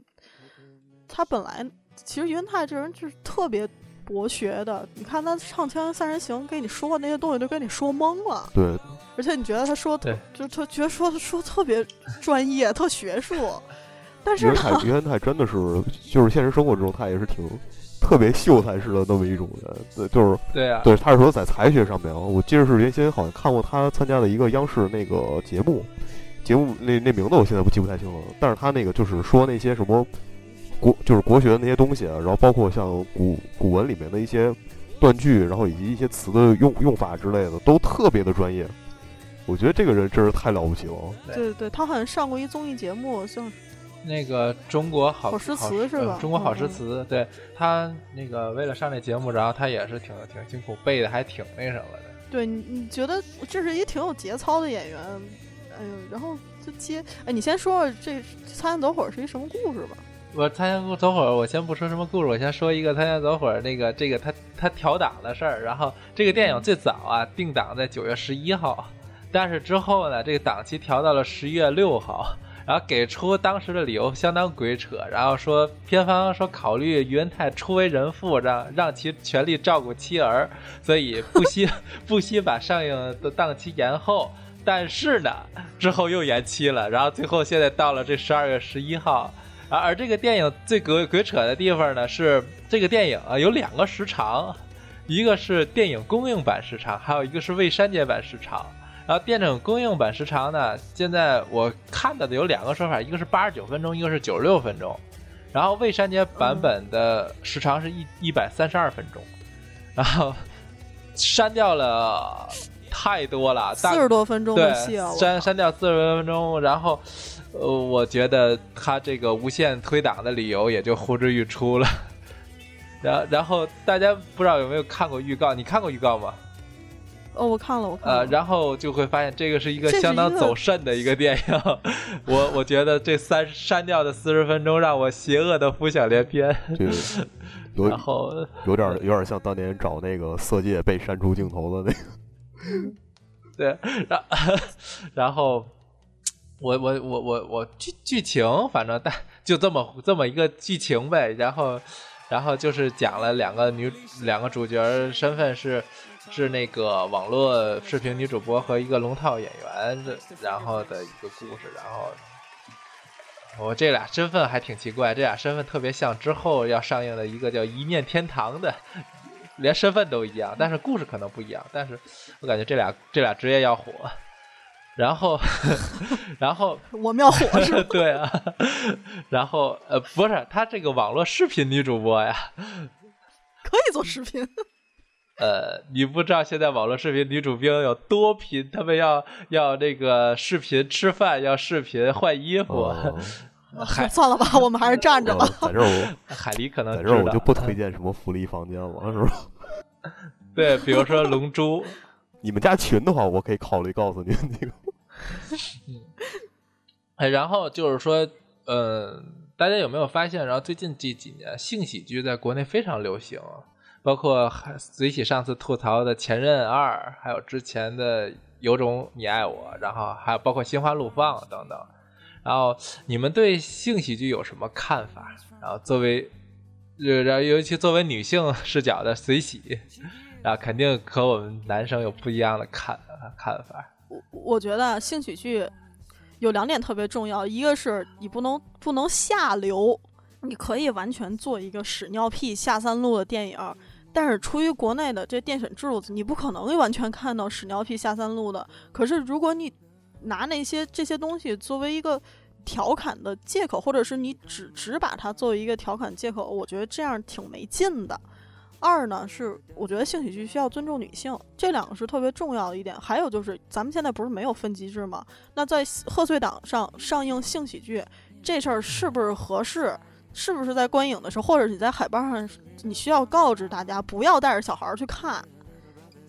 他本来其实于恩泰这人就是特别博学的，你看他唱《锵锵三人行》，跟你说的那些东西都跟你说懵了。对，而且你觉得他说，就他觉得说说特别专业，特学术。于恩泰，于恩泰真的是，就是现实生活中他也是挺特别秀才式的那么一种人，对，就是对啊，对，他是说在才学上面，我记得是原先好像看过他参加的一个央视那个节目，节目那那名字我现在不记不太清了，但是他那个就是说那些什么国就是国学的那些东西，然后包括像古古文里面的一些断句，然后以及一些词的用用法之类的，都特别的专业。我觉得这个人真是太了不起了。对对对，他好像上过一综艺节目，像。那个中国好诗词是吧？中国好诗词，对他那个为了上这节目，然后他也是挺挺辛苦，背的还挺那什么的。对，你你觉得这是一挺有节操的演员，哎呦，然后就接，哎，你先说说这《擦肩走火》是一什么故事吧？我《参加过走火》，我先不说什么故事，我先说一个《参加走火》那个这个他他调档的事儿。然后这个电影最早啊定档在九月十一号，但是之后呢，这个档期调到了十一月六号。然后给出当时的理由相当鬼扯，然后说片方说考虑于恩泰初为人父，让让其全力照顾妻儿，所以不惜 (laughs) 不惜把上映的档期延后。但是呢，之后又延期了，然后最后现在到了这十二月十一号。而而这个电影最鬼鬼扯的地方呢，是这个电影啊有两个时长，一个是电影公映版时长，还有一个是未删减版时长。然后电影公映版时长呢？现在我看到的有两个说法，一个是八十九分钟，一个是九十六分钟。然后未删减版本的时长是一一百三十二分钟，然后删掉了太多了，四十多分钟的戏啊！删删掉四十多分钟，然后呃，我觉得他这个无限推档的理由也就呼之欲出了。(laughs) 然然后大家不知道有没有看过预告？你看过预告吗？哦，我看了，我看了。呃，然后就会发现这个是一个相当走肾的一个电影。(laughs) 我我觉得这三删掉的四十分钟让我邪恶的浮想联翩。有，(laughs) 然后有点有点像当年找那个色戒被删除镜头的那个。对，然然后我我我我我剧剧情反正但就这么这么一个剧情呗。然后然后就是讲了两个女两个主角身份是。是那个网络视频女主播和一个龙套演员，然后的一个故事。然后我这俩身份还挺奇怪，这俩身份特别像之后要上映的一个叫《一念天堂》的，连身份都一样，但是故事可能不一样。但是我感觉这俩这俩职业要火。然后，(laughs) 然后我们要火 (laughs) 是吧？对啊，然后呃，不是，他这个网络视频女主播呀，(laughs) 可以做视频。呃，你不知道现在网络视频女主播有多拼，他们要要那个视频吃饭，要视频换衣服。哦海算了吧，我们还是站着吧。呃在这儿我海狸可能在这儿我就不推荐什么福利房间了，是吧？对，比如说龙珠，你们家群的话，我可以考虑告诉你这个。(laughs) 哎，然后就是说，嗯，大家有没有发现？然后最近这几年性喜剧在国内非常流行，包括还随喜上次吐槽的《前任二》，还有之前的《有种你爱我》，然后还有包括《心花怒放》等等。然后你们对性喜剧有什么看法？然后作为，呃，然后尤其作为女性视角的随喜，然后肯定和我们男生有不一样的看看法。我我觉得性喜剧有两点特别重要，一个是你不能不能下流，你可以完全做一个屎尿屁下三路的电影，但是出于国内的这电审制度，你不可能完全看到屎尿屁下三路的。可是如果你拿那些这些东西作为一个调侃的借口，或者是你只只把它作为一个调侃借口，我觉得这样挺没劲的。二呢是，我觉得性喜剧需要尊重女性，这两个是特别重要的一点。还有就是，咱们现在不是没有分级制吗？那在贺岁档上上映性喜剧这事儿是不是合适？是不是在观影的时候，或者你在海报上，你需要告知大家不要带着小孩儿去看？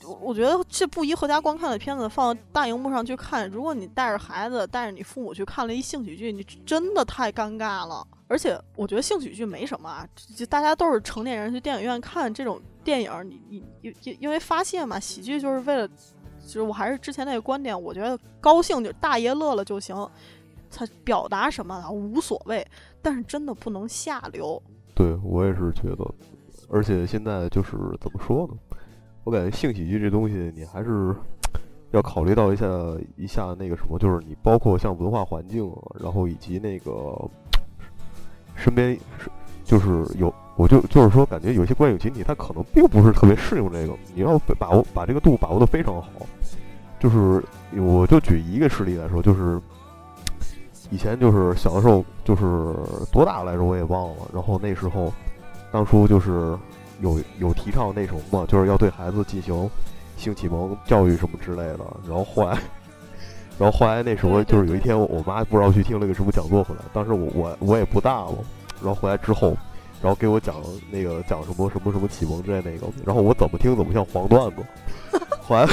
我我觉得这不宜合家观看的片子放到大荧幕上去看，如果你带着孩子、带着你父母去看了一性喜剧，你真的太尴尬了。而且我觉得性喜剧没什么啊，就大家都是成年人去电影院看这种电影，你你因因因为发泄嘛，喜剧就是为了，就是我还是之前那个观点，我觉得高兴就大爷乐了就行，他表达什么无所谓，但是真的不能下流。对我也是觉得，而且现在就是怎么说呢？我感觉性喜剧这东西，你还是要考虑到一下一下那个什么，就是你包括像文化环境，然后以及那个身边是就是有，我就就是说，感觉有些观影群体他可能并不是特别适应这个，你要把握把这个度把握的非常好。就是我就举一个实例来说，就是以前就是小的时候，就是多大来着我也忘了，然后那时候当初就是。有有提倡那什么嘛，就是要对孩子进行性启蒙教育什么之类的。然后后来，然后后来那时候就是有一天，我妈不知道去听了个什么讲座回来，当时我我我也不大嘛。然后回来之后，然后给我讲那个讲什么什么什么启蒙之类那个，然后我怎么听怎么像黄段子。后来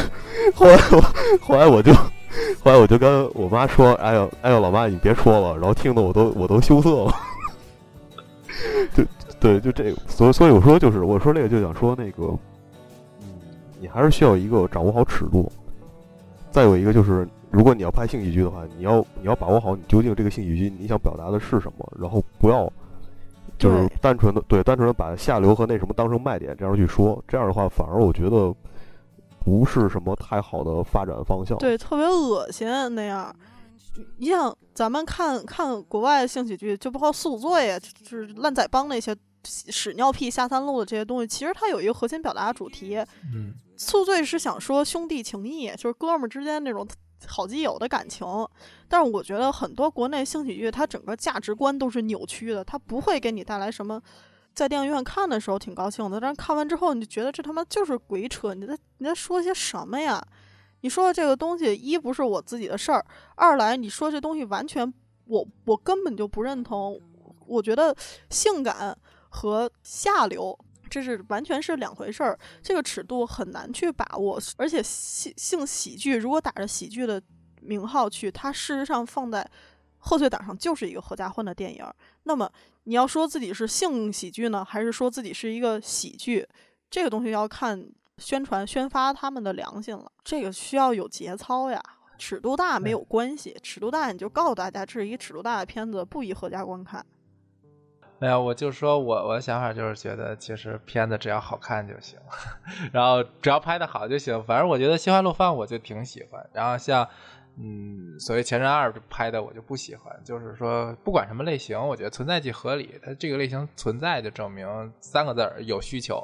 后来我后来我就后来我就跟我妈说：“哎呦哎呦，老妈你别说了。”然后听得我都我都羞涩了。(laughs) 就。对，就这个，所以所以我说就是我说这个就想说那个，嗯，你还是需要一个掌握好尺度。再有一个就是，如果你要拍性喜剧的话，你要你要把握好你究竟这个性喜剧你想表达的是什么，然后不要就是单纯的对单纯的把下流和那什么当成卖点这样去说，这样的话反而我觉得不是什么太好的发展方向。对，特别恶心那样。你想咱们看看国外的性喜剧，就包括宿醉啊，就是烂仔帮那些。屎尿屁下三路的这些东西，其实它有一个核心表达主题。嗯，宿醉是想说兄弟情谊，就是哥们儿之间那种好基友的感情。但是我觉得很多国内性喜剧，它整个价值观都是扭曲的，它不会给你带来什么。在电影院看的时候挺高兴的，但是看完之后你就觉得这他妈就是鬼扯！你在你在说些什么呀？你说的这个东西，一不是我自己的事儿，二来你说这东西完全我我根本就不认同。我觉得性感。和下流，这是完全是两回事儿，这个尺度很难去把握。而且性性喜剧如果打着喜剧的名号去，它事实上放在贺岁档上就是一个合家欢的电影。那么你要说自己是性喜剧呢，还是说自己是一个喜剧？这个东西要看宣传宣发他们的良心了。这个需要有节操呀，尺度大没有关系，尺度大你就告诉大家这是一个尺度大的片子，不宜合家观看。没有，我就说我我的想法就是觉得，其实片子只要好看就行，(laughs) 然后只要拍的好就行。反正我觉得《心花怒放》我就挺喜欢，然后像嗯，所谓《前任二》拍的我就不喜欢。就是说，不管什么类型，我觉得存在即合理。它这个类型存在，就证明三个字儿有需求。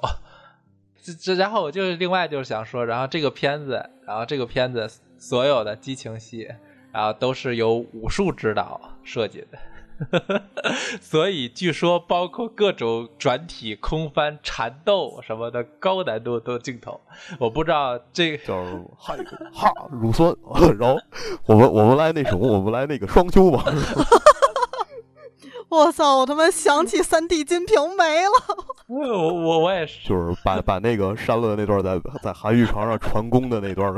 (laughs) 这这，然后我就另外就是想说，然后这个片子，然后这个片子所有的激情戏，然后都是由武术指导设计的。(laughs) 所以据说包括各种转体、空翻、缠斗什么的高难度的镜头，我不知道这个叫 (laughs) 哈哈乳酸，(laughs) 然后我们我们来那什么，我们来那个双修吧。我操！我他妈想起三 D 金瓶没了。我我我也是，就是把把那个删了的那段在在韩愈床上传功的那段。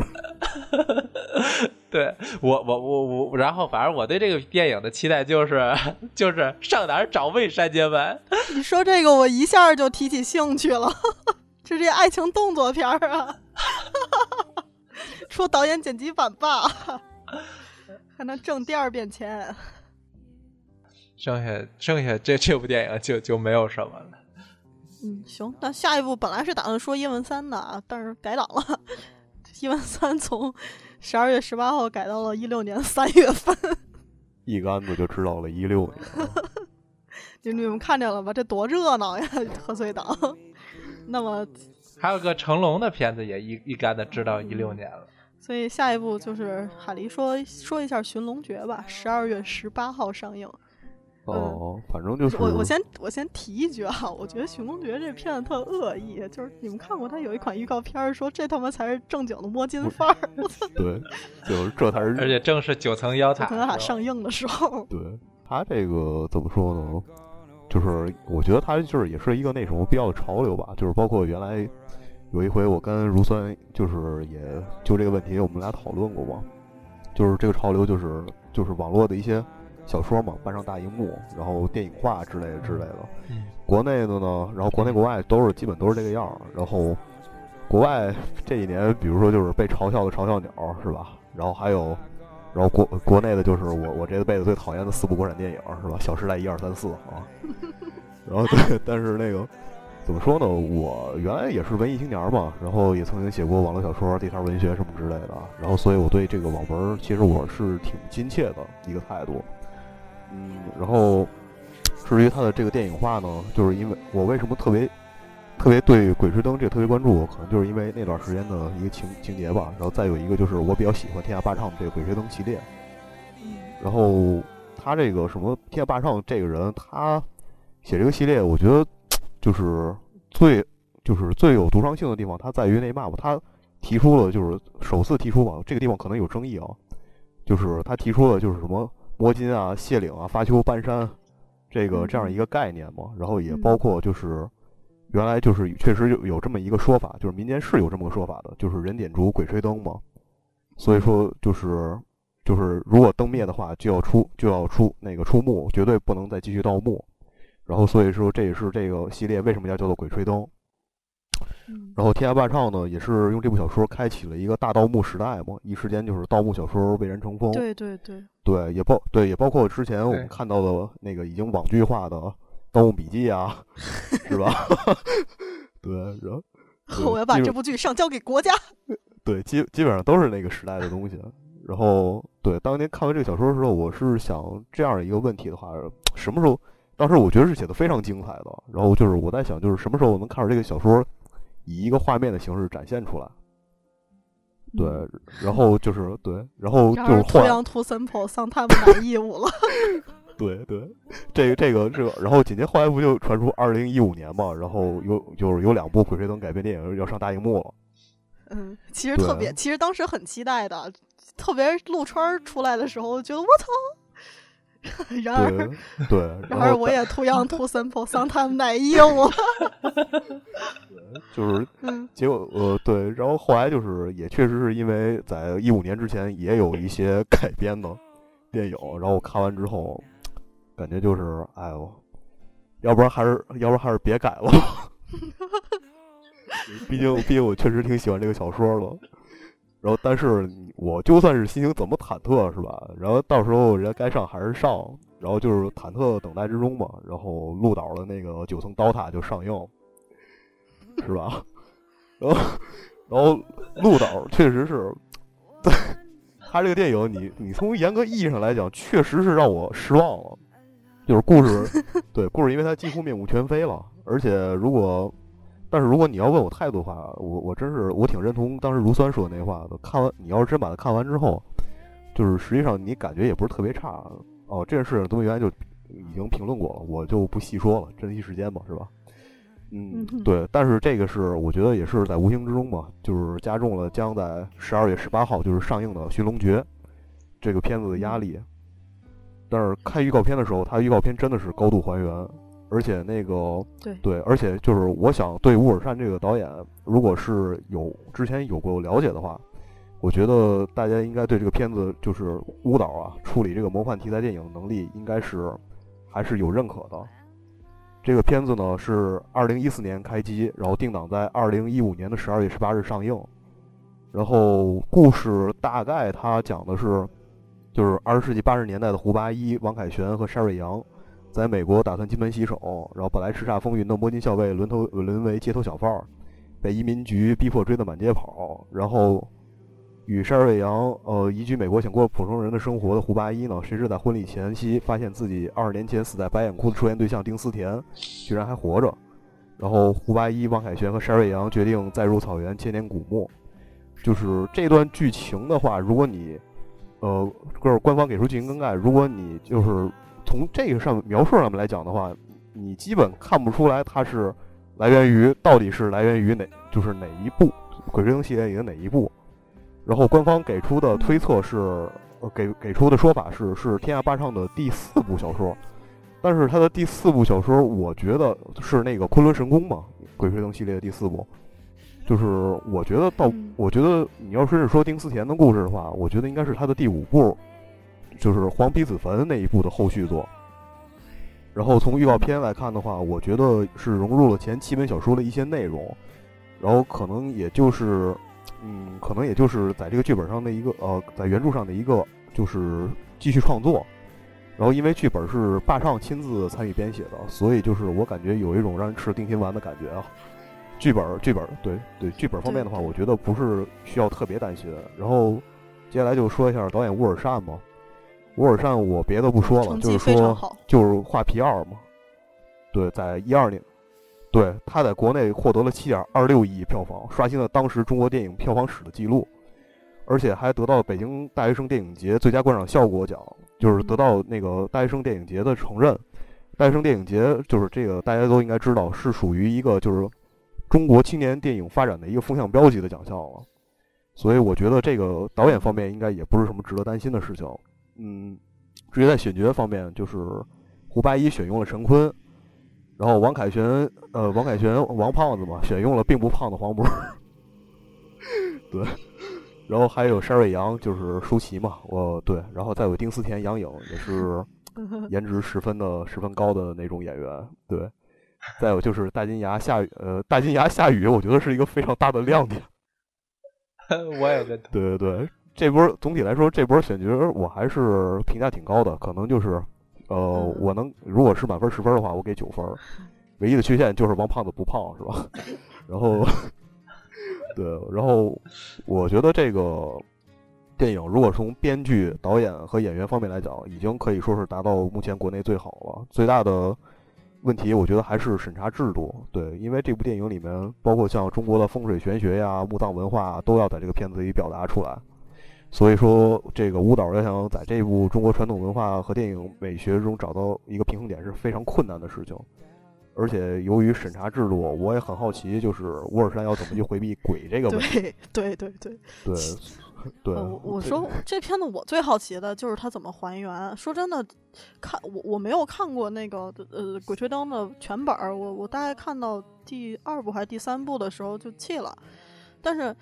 对我我我我，然后反正我对这个电影的期待就是 (laughs) 就是上哪儿找魏山杰文。(laughs) 你说这个，我一下就提起兴趣了。(laughs) 这是爱情动作片啊！出导演剪辑版吧，还能挣第二遍钱。剩下剩下这这部电影就就没有什么了。嗯，行，那下一部本来是打算说叶问三的啊，但是改档了。叶问三从十二月十八号改到了一六年三月份。(laughs) 一竿子就知道了一六年。(laughs) (laughs) 就你们看见了吧？这多热闹呀！贺岁档。那么还有个成龙的片子也一一竿子知道一六年了。所以下一部就是海狸说说一下《寻龙诀》吧，十二月十八号上映。哦，反正就是我我先我先提一句啊，我觉得《寻龙诀》这片子特恶意，就是你们看过他有一款预告片说这他妈才是正经的摸金范儿，(laughs) 对，就是这才是，而且正是九层妖塔，九层妖塔上映的时候，对他这个怎么说呢？就是我觉得他就是也是一个那种必要的潮流吧，就是包括原来有一回我跟如酸就是也就这个问题我们俩讨论过嘛，就是这个潮流就是就是网络的一些。小说嘛，搬上大荧幕，然后电影化之类的之类的。国内的呢，然后国内国外都是基本都是这个样儿。然后国外这几年，比如说就是被嘲笑的嘲笑鸟，是吧？然后还有，然后国国内的就是我我这辈子最讨厌的四部国产电影，是吧？《小时代》一二三四啊。(laughs) 然后对，但是那个怎么说呢？我原来也是文艺青年嘛，然后也曾经写过网络小说、地摊文学什么之类的。然后所以我对这个网文其实我是挺亲切的一个态度。嗯，然后至于他的这个电影化呢，就是因为我为什么特别特别对《鬼吹灯》这个特别关注，可能就是因为那段时间的一个情情节吧。然后再有一个就是我比较喜欢《天下霸唱》这个《鬼吹灯》系列。然后他这个什么《天下霸唱》这个人，他写这个系列，我觉得就是最就是最有独创性的地方，他在于那嘛吧，他提出了就是首次提出吧，这个地方可能有争议啊，就是他提出了就是什么。摸金啊，卸岭啊，发丘半山，这个这样一个概念嘛，然后也包括就是原来就是确实有有这么一个说法，就是民间是有这么个说法的，就是人点烛，鬼吹灯嘛。所以说就是就是如果灯灭的话，就要出就要出那个出墓，绝对不能再继续盗墓。然后所以说这也是这个系列为什么要叫做鬼吹灯。然后天涯霸唱呢，也是用这部小说开启了一个大盗墓时代嘛，一时间就是盗墓小说蔚然成风。对对对。对，也包对，也包括之前我们看到的那个已经网剧化的《盗墓笔记》啊，是吧？(laughs) 对，然后 (laughs) 我要把这部剧上交给国家。对，基基本上都是那个时代的东西。然后，对，当年看完这个小说的时候，我是想这样一个问题的话，什么时候？当时我觉得是写的非常精彩的。然后就是我在想，就是什么时候我能看到这个小说以一个画面的形式展现出来？对，然后就是对，然后就是图羊图 simple，桑他们满义务了。(laughs) 对对，这个这个这个，然后紧接后来不就传出二零一五年嘛，然后有就是有两部《鬼吹灯》改编电影要上大荧幕了。嗯，其实特别，其实当时很期待的，特别陆川出来的时候，觉得我操。(laughs) 然而，对，然而我也 too young too simple，桑他们满意务。(laughs) 就是，(laughs) 结果呃对，然后后来就是也确实是因为在一五年之前也有一些改编的电影，然后我看完之后，感觉就是哎呦，要不然还是要不然还是别改了，毕竟毕竟我确实挺喜欢这个小说的，然后但是我就算是心情怎么忐忑是吧，然后到时候人家该上还是上，然后就是忐忑等待之中嘛，然后鹿岛的那个九层刀塔就上映。是吧？(laughs) 然后，然后鹿岛确实是，(laughs) 对他这个电影，你你从严格意义上来讲，确实是让我失望了。就是故事，(laughs) 对故事，因为它几乎面目全非了。而且，如果但是如果你要问我态度的话，我我真是我挺认同当时如酸说的那话的。看完你要是真把它看完之后，就是实际上你感觉也不是特别差。哦，这件事东西原来就已经评论过了，我就不细说了，珍惜时间嘛，是吧？嗯，对。但是这个是我觉得也是在无形之中嘛，就是加重了将在十二月十八号就是上映的《寻龙诀》这个片子的压力。但是看预告片的时候，它预告片真的是高度还原。而且那个对对，而且就是我想对乌尔善这个导演，如果是有之前有过了解的话，我觉得大家应该对这个片子就是乌导啊处理这个魔幻题材电影能力应该是还是有认可的。这个片子呢是二零一四年开机，然后定档在二零一五年的十二月十八日上映。然后故事大概它讲的是，就是二十世纪八十年代的胡八一、王凯旋和沙瑞阳。在美国打算金盆洗手，然后本来叱咤风云的摸金校尉沦头沦为街头小贩，被移民局逼迫追得满街跑。然后与沙瑞阳呃移居美国，想过普通人的生活的胡八一呢，谁知在婚礼前夕发现自己二十年前死在白眼窟的初恋对象丁思甜居然还活着。然后胡八一、王凯旋和沙瑞阳决定再入草原千年古墓。就是这段剧情的话，如果你呃，各位官方给出剧情更改，如果你就是。从这个上描述上面来讲的话，你基本看不出来它是来源于到底是来源于哪，就是哪一部《鬼吹灯》系列里的哪一部。然后官方给出的推测是，呃给给出的说法是是《天下霸唱》的第四部小说。但是它的第四部小说，我觉得是那个《昆仑神功》嘛，《鬼吹灯》系列的第四部。就是我觉得到，我觉得你要是说丁思甜的故事的话，我觉得应该是他的第五部。就是黄皮子坟那一部的后续作，然后从预告片来看的话，我觉得是融入了前七本小说的一些内容，然后可能也就是，嗯，可能也就是在这个剧本上的一个呃，在原著上的一个就是继续创作，然后因为剧本是霸上亲自参与编写的，所以就是我感觉有一种让人吃定心丸的感觉啊。剧本剧本对对剧本方面的话，我觉得不是需要特别担心。然后接下来就说一下导演乌尔善嘛。乌尔善，我别的不说了，就是说，就是画皮二嘛。对，在一二年，对，他在国内获得了七点二六亿票房，刷新了当时中国电影票房史的记录，而且还得到北京大学生电影节最佳观赏效果奖，就是得到那个大学生电影节的承认。大学生电影节就是这个，大家都应该知道，是属于一个就是中国青年电影发展的一个风向标级的奖项了。所以我觉得这个导演方面应该也不是什么值得担心的事情。嗯，至于在选角方面，就是胡八一选用了陈坤，然后王凯旋，呃，王凯旋王胖子嘛，选用了并不胖的黄渤，(laughs) 对，然后还有沙瑞阳，就是舒淇嘛，我对，然后再有丁思甜、杨颖，也是 (laughs) 颜值十分的、十分高的那种演员，对，再有就是大金牙夏雨，呃，大金牙夏雨，我觉得是一个非常大的亮点，(laughs) 我也认同，对对对。这波总体来说，这波选角我还是评价挺高的。可能就是，呃，我能如果是满分十分的话，我给九分。(laughs) 唯一的缺陷就是王胖子不胖，是吧？(laughs) 然后，(laughs) 对，然后我觉得这个电影如果从编剧、导演和演员方面来讲，已经可以说是达到目前国内最好了。最大的问题，我觉得还是审查制度。对，因为这部电影里面包括像中国的风水玄学呀、墓葬文化，都要在这个片子里表达出来。所以说，这个舞蹈要想在这部中国传统文化和电影美学中找到一个平衡点是非常困难的事情。而且，由于审查制度，我也很好奇，就是乌尔善要怎么去回避鬼这个问题？对对对对对对。(laughs) 我说这片子我最好奇的就是它怎么还原。说真的，看我我没有看过那个呃《鬼吹灯》的全本儿，我我大概看到第二部还是第三部的时候就弃了，但是。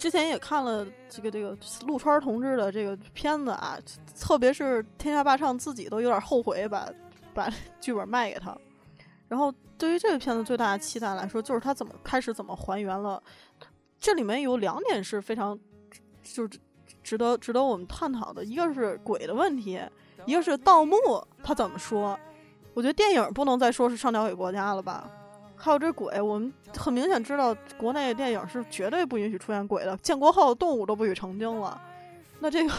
之前也看了这个这个陆川同志的这个片子啊，特别是天下霸唱自己都有点后悔把把 (laughs) 剧本卖给他。然后对于这个片子最大的期待来说，就是他怎么开始怎么还原了。这里面有两点是非常就是值得值得我们探讨的，一个是鬼的问题，一个是盗墓他怎么说。我觉得电影不能再说是上交给国家了吧。还有这鬼，我们很明显知道，国内电影是绝对不允许出现鬼的。建国后动物都不许成精了，那这个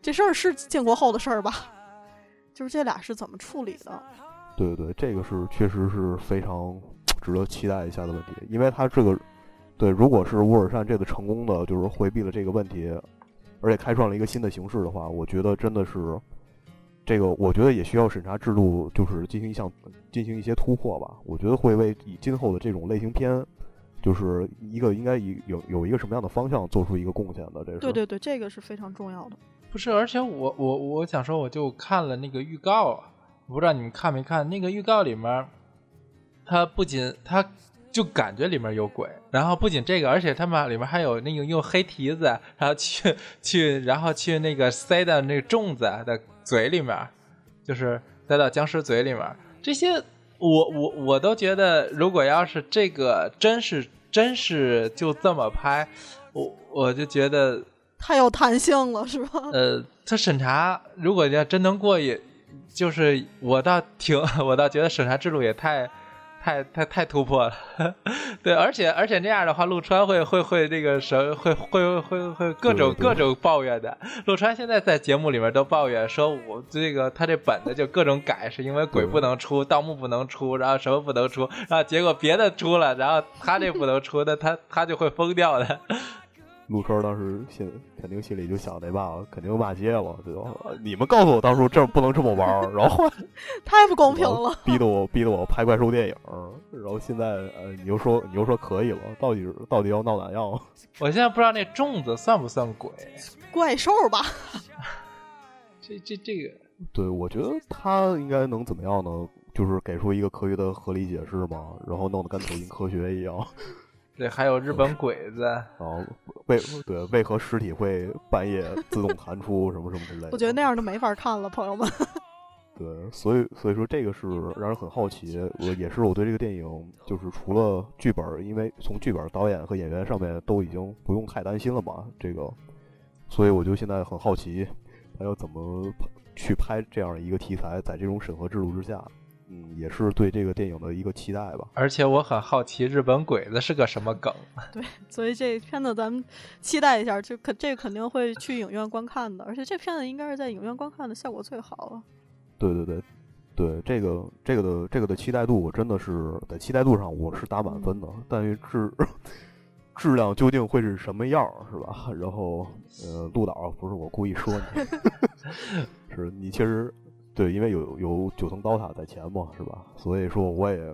这事儿是建国后的事儿吧？(laughs) 就是这俩是怎么处理的？对对对，这个是确实是非常 (tsk) 值得期待一下的问题，因为他这个对，如果是乌尔善这个成功的就是回避了这个问题，而且开创了一个新的形式的话，我觉得真的是这个，我觉得也需要审查制度就是进行一项进行一些突破吧。我觉得会为以今后的这种类型片，就是一个应该以有有一个什么样的方向做出一个贡献的。这是对对对，这个是非常重要的。不是，而且我我我想说，我就看了那个预告啊，不知道你们看没看那个预告里面，它不仅它就感觉里面有鬼，然后不仅这个，而且他们里面还有那个用黑蹄子，然后去去，然后去那个塞的那个粽子的嘴里面，就是塞到僵尸嘴里面。这些我我我都觉得，如果要是这个真是真是就这么拍，我我就觉得。太有弹性了，是吧？呃，他审查如果要真能过，也就是我倒挺，(laughs) 我倒觉得审查制度也太、太、太、太突破了。(laughs) 对，而且而且那样的话，陆川会会会那个什会会会会各种各种抱怨的。陆川现在在节目里面都抱怨说，我这个他这本子就各种改，是因为鬼不能出，盗墓不能出，然后什么不能出，然后结果别的出了，然后他这不能出，那他他就会疯掉的。陆川当时心肯定心里就想那爸爸肯定骂街了，对吧？你们告诉我当初这不能这么玩，然后 (laughs) 太不公平了，(laughs) 逼得我逼得我拍怪兽电影，然后现在呃你又说你又说可以了，到底到底要闹哪样？(laughs) 我现在不知道那粽子算不算鬼怪兽吧？这这这个，对我觉得他应该能怎么样呢？就是给出一个科学的合理解释嘛，然后弄得跟抖音科学一样。对，还有日本鬼子，然后为对为何尸体会半夜自动弹出什么什么之类的？我觉得那样就没法看了，朋友们。(laughs) 对，所以所以说这个是让人很好奇，我也是我对这个电影就是除了剧本，因为从剧本、导演和演员上面都已经不用太担心了嘛，这个，所以我就现在很好奇，他要怎么去拍这样一个题材，在这种审核制度之下。嗯，也是对这个电影的一个期待吧。而且我很好奇，日本鬼子是个什么梗？(laughs) 对，所以这片子咱们期待一下，就肯这肯定会去影院观看的。而且这片子应该是在影院观看的效果最好了。对对对，对这个这个的这个的期待度，我真的是在期待度上我是打满分的。但是质 (laughs) 质量究竟会是什么样，是吧？然后呃，陆导不是我故意说你，(laughs) 是你其实。对，因为有有九层刀塔在前嘛，是吧？所以说我也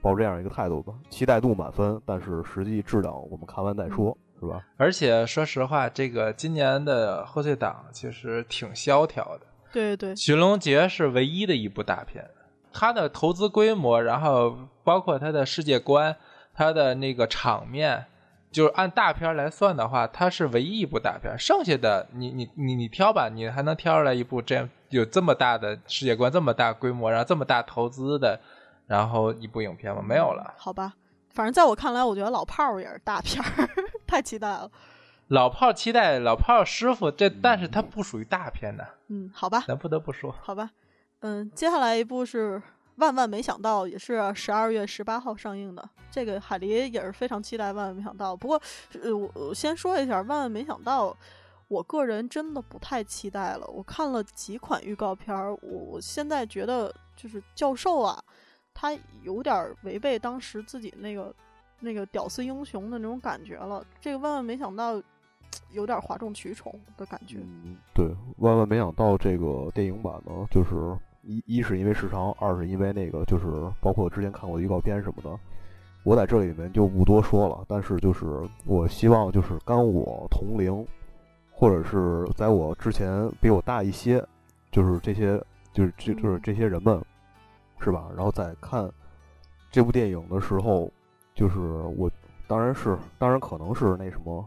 抱这样一个态度吧，期待度满分，但是实际质量我们看完再说，是吧？而且说实话，这个今年的贺岁档其实挺萧条的。对对，寻龙诀是唯一的一部大片，它的投资规模，然后包括它的世界观，它的那个场面。就是按大片来算的话，它是唯一一部大片。剩下的你你你你挑吧，你还能挑出来一部这样有这么大的世界观、这么大规模、然后这么大投资的，然后一部影片吗？没有了。好吧，反正在我看来，我觉得老炮儿也是大片儿，(laughs) 太期待了。老炮儿期待老炮儿师傅，这但是它不属于大片的。嗯，好吧，咱不得不说。好吧，嗯，接下来一部是。万万没想到，也是十二月十八号上映的。这个海狸也是非常期待。万万没想到，不过，呃，我先说一下，万万没想到，我个人真的不太期待了。我看了几款预告片儿，我我现在觉得就是教授啊，他有点违背当时自己那个那个屌丝英雄的那种感觉了。这个万万没想到，有点哗众取宠的感觉。嗯，对，万万没想到这个电影版呢，就是。一一是因为时长，二是因为那个就是包括之前看过的预告片什么的，我在这里面就不多说了。但是就是我希望就是跟我同龄，或者是在我之前比我大一些，就是这些就是就就是这些人们，是吧？然后在看这部电影的时候，就是我当然是当然可能是那什么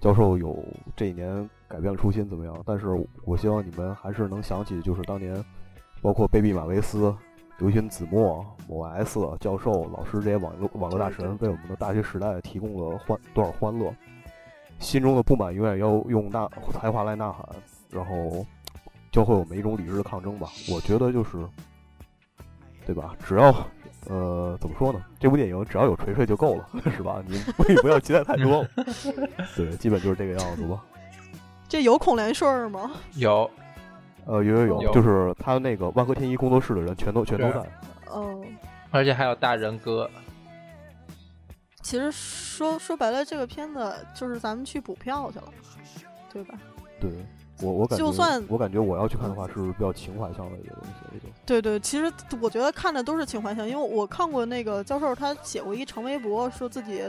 教授有这一年改变了初心怎么样？但是我希望你们还是能想起就是当年。包括贝比马维斯、刘勋子墨、某 S 教授、老师这些网络网络大神，为我们的大学时代提供了欢多少欢乐？心中的不满永远要用呐才华来呐喊，然后教会我们一种理智的抗争吧。我觉得就是，对吧？只要呃，怎么说呢？这部电影只要有锤锤就够了，是吧？你不不要期待太多。(laughs) 对，基本就是这个样子吧。这有孔连顺吗？有。呃，有有有，就是他那个万和天一工作室的人全都全都在。哦，而且还有大人哥。其实说说白了，这个片子就是咱们去补票去了，对吧？对我我感觉，就算我感觉我要去看的话是比较情怀向的一个东西，对对，其实我觉得看的都是情怀向，因为我看过那个教授，他写过一长微博，说自己，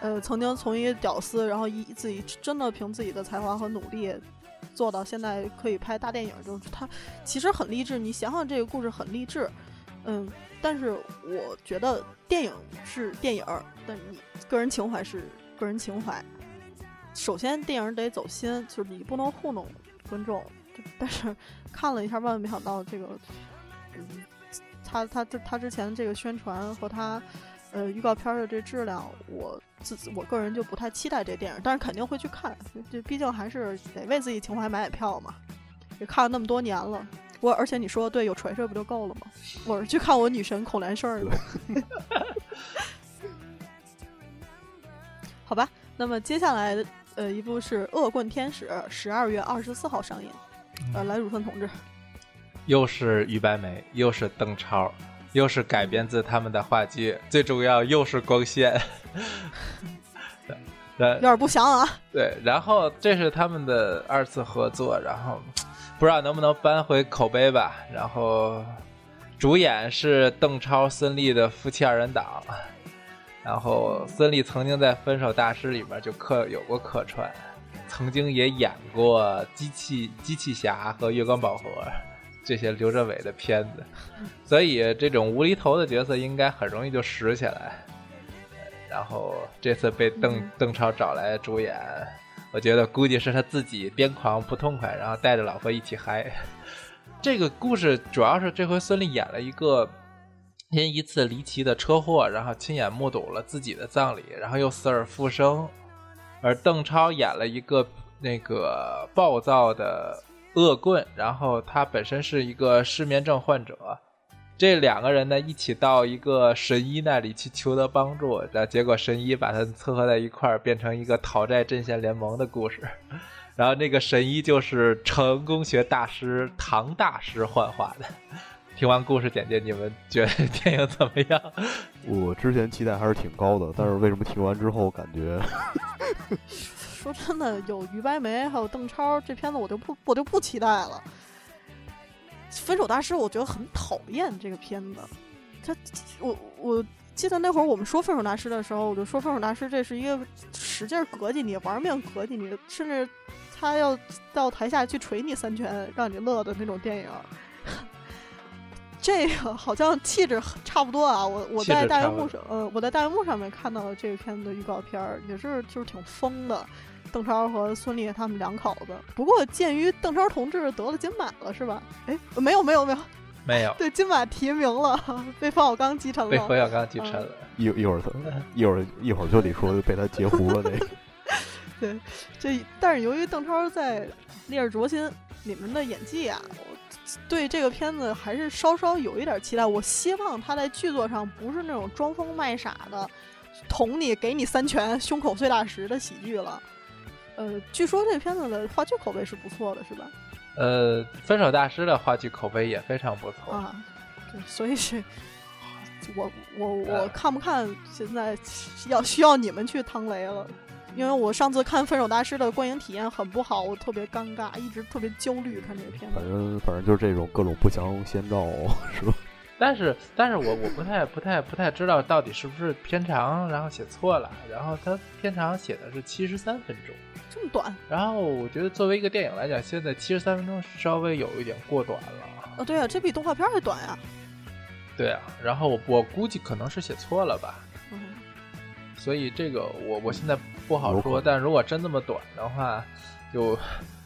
呃，曾经从一个屌丝，然后一自己真的凭自己的才华和努力，做到现在可以拍大电影，就是他其实很励志。你想想这个故事很励志，嗯，但是我觉得电影是电影，但你个人情怀是个人情怀。首先，电影得走心，就是你不能糊弄观众。但是看了一下，万万没想到这个，嗯，他他他他之前这个宣传和他呃预告片的这质量，我自我个人就不太期待这电影，但是肯定会去看，这毕竟还是得为自己情怀买买票嘛。也看了那么多年了，我而且你说对，有锤锤不就够了吗？我是去看我女神孔连顺的。(laughs) 好吧，那么接下来呃一部是《恶棍天使》，十二月二十四号上映。呃，来汝芬同志，又是于白眉，又是邓超，又是改编自他们的话剧，最重要又是光线，(laughs) 对，有点不祥啊。对，然后这是他们的二次合作，然后不知道能不能扳回口碑吧。然后主演是邓超、孙俪的夫妻二人档，然后孙俪曾经在《分手大师》里面就客有过客串。曾经也演过机器机器侠和月光宝盒这些刘镇伟的片子，所以这种无厘头的角色应该很容易就拾起来。然后这次被邓邓超找来主演，我觉得估计是他自己癫狂不痛快，然后带着老婆一起嗨。这个故事主要是这回孙俪演了一个因一次离奇的车祸，然后亲眼目睹了自己的葬礼，然后又死而复生。而邓超演了一个那个暴躁的恶棍，然后他本身是一个失眠症患者，这两个人呢一起到一个神医那里去求得帮助，然后结果神医把他撮合在一块儿，变成一个讨债阵线联盟的故事。(laughs) 然后那个神医就是成功学大师唐大师幻化的。(laughs) 听完故事简介，你们觉得电影怎么样？(laughs) 我之前期待还是挺高的，但是为什么听完之后感觉？说真的，有于白眉，还有邓超，这片子我就不我就不期待了。分手大师，我觉得很讨厌这个片子。他，我我记得那会儿我们说分手大师的时候，我就说分手大师这是一个使劲膈应你、玩命膈应你，甚至他要到台下去捶你三拳，让你乐的那种电影。(laughs) 这个好像气质差不多啊，我我在大荧幕上，呃，我在大荧幕上面看到这个片子的预告片儿，也是就是挺疯的，邓超和孙俪他们两口子。不过鉴于邓超同志得了金马了，是吧？哎，没有没有没有没有，对金马提名了，(laughs) 被冯小刚继承了，被冯小刚继承了。一一会儿他一会儿一会儿就得说被他截胡了，这个。对，这但是由于邓超在《烈日灼心》里面的演技啊。我对这个片子还是稍稍有一点期待。我希望他在剧作上不是那种装疯卖傻的，捅你、给你三拳、胸口碎大石的喜剧了。呃，据说这片子的话剧口碑是不错的，是吧？呃，分手大师的话剧口碑也非常不错啊。对，所以是，我我我看不看，现在要需要你们去趟雷了。因为我上次看《分手大师》的观影体验很不好，我特别尴尬，一直特别焦虑看这个片子。反正反正就是这种各种不祥先兆，是吧？(laughs) 但是但是我我不太不太不太知道到底是不是片长然后写错了，然后他片长写的是七十三分钟，这么短。然后我觉得作为一个电影来讲，现在七十三分钟稍微有一点过短了。哦，对啊，这比动画片还短呀。对啊，然后我我估计可能是写错了吧。所以这个我我现在不好说，但如果真那么短的话，就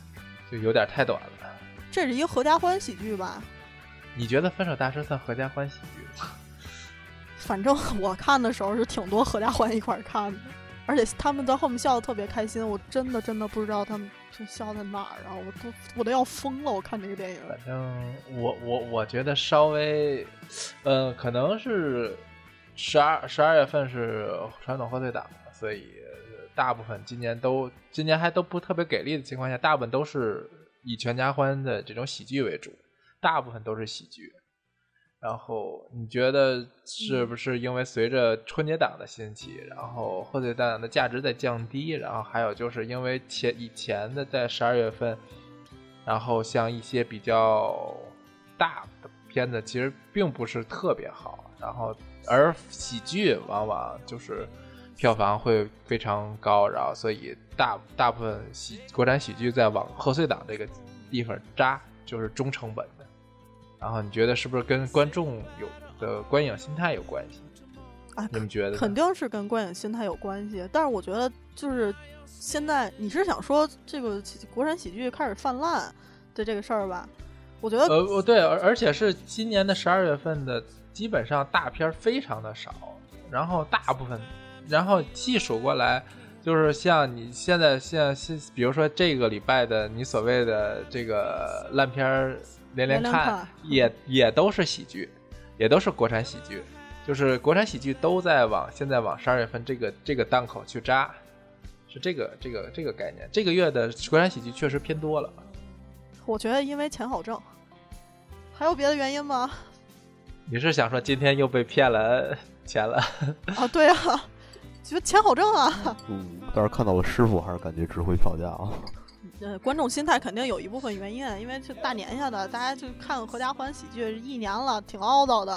(laughs) 就有点太短了。这是一个合家欢喜剧吧？你觉得《分手大师》算合家欢喜剧吗？(laughs) 反正我看的时候是挺多合家欢一块看的，而且他们在后面笑的特别开心，我真的真的不知道他们是笑在哪儿啊！我都我都要疯了！我看这个电影，反正我我我觉得稍微，呃，可能是。十二十二月份是传统贺岁档，所以大部分今年都今年还都不特别给力的情况下，大部分都是以全家欢的这种喜剧为主，大部分都是喜剧。然后你觉得是不是因为随着春节档的兴起，然后贺岁档的价值在降低，然后还有就是因为前以前的在十二月份，然后像一些比较大的片子其实并不是特别好，然后而喜剧往往就是票房会非常高，然后所以大大部分喜国产喜剧在往贺岁档这个地方扎，就是中成本的。然后你觉得是不是跟观众有的观影心态有关系？啊，你们觉得？肯定是跟观影心态有关系。但是我觉得，就是现在你是想说这个国产喜剧开始泛滥的这个事儿吧？我觉得呃，呃对，而而且是今年的十二月份的，基本上大片儿非常的少，然后大部分，然后细数过来，就是像你现在像现，比如说这个礼拜的你所谓的这个烂片儿连连看，也也都是喜剧，也都是国产喜剧，就是国产喜剧都在往现在往十二月份这个这个档口去扎，是这个这个这个概念。这个月的国产喜剧确实偏多了。我觉得因为钱好挣，还有别的原因吗？你是想说今天又被骗了钱了？啊，对啊，觉得钱好挣啊。嗯，但是看到了师傅，还是感觉值回票价啊。呃，观众心态肯定有一部分原因，因为这大年下的，大家就看《合家欢喜剧》一年了，挺凹糟的，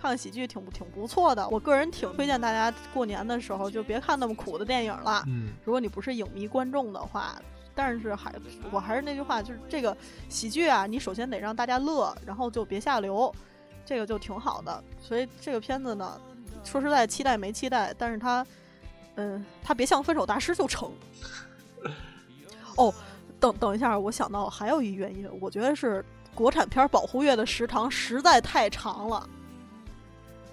看看喜剧挺挺不错的。我个人挺推荐大家过年的时候就别看那么苦的电影了。嗯，如果你不是影迷观众的话，但是还我还是那句话，就是这个喜剧啊，你首先得让大家乐，然后就别下流，这个就挺好的。所以这个片子呢，说实在，期待没期待，但是它，嗯，它别像分手大师就成。哦，等等一下，我想到还有一原因，我觉得是国产片保护月的时长实在太长了。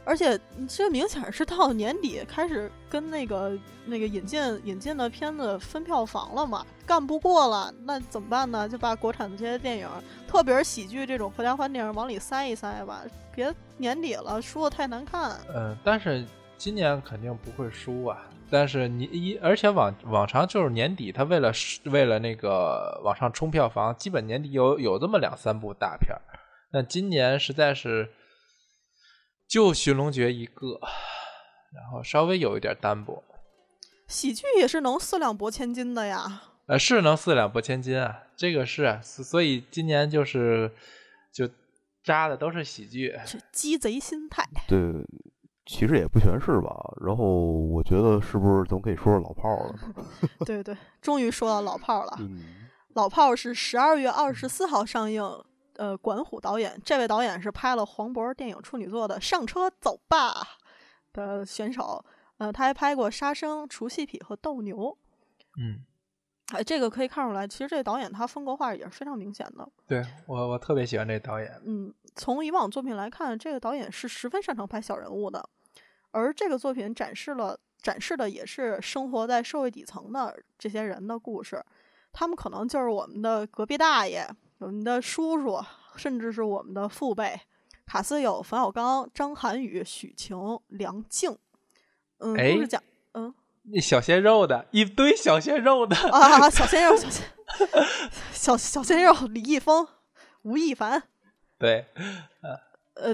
而且这明显是到年底开始跟那个那个引进引进的片子分票房了嘛，干不过了，那怎么办呢？就把国产的这些电影，特别是喜剧这种合家欢电影往里塞一塞吧，别年底了输的太难看。嗯，但是今年肯定不会输啊。但是你一，而且往往常就是年底，他为了为了那个往上冲票房，基本年底有有这么两三部大片儿。那今年实在是就《寻龙诀》一个，然后稍微有一点单薄。喜剧也是能四两拨千斤的呀。呃，是能四两拨千斤啊，这个是啊，所所以今年就是就扎的都是喜剧。是鸡贼心态。对，其实也不全是吧。然后我觉得是不是咱们可以说说老炮儿了？(laughs) 对对，终于说到老炮儿了。嗯，老炮儿是十二月二十四号上映，呃，管虎导演，这位导演是拍了黄渤电影处女作的《上车走吧》的选手，呃，他还拍过《杀生》《除夕痞》和《斗牛》。嗯，哎，这个可以看出来，其实这导演他风格化也是非常明显的。对我我特别喜欢这导演。嗯，从以往作品来看，这个导演是十分擅长拍小人物的，而这个作品展示了展示的也是生活在社会底层的这些人的故事，他们可能就是我们的隔壁大爷、我们的叔叔，甚至是我们的父辈。卡斯有冯小刚、张涵予、许晴、梁静。嗯，哎故事讲，嗯那小鲜肉的一堆小鲜肉的，啊，小鲜肉，小 (laughs) 鲜小小鲜肉，李易峰、吴亦凡。对，呃，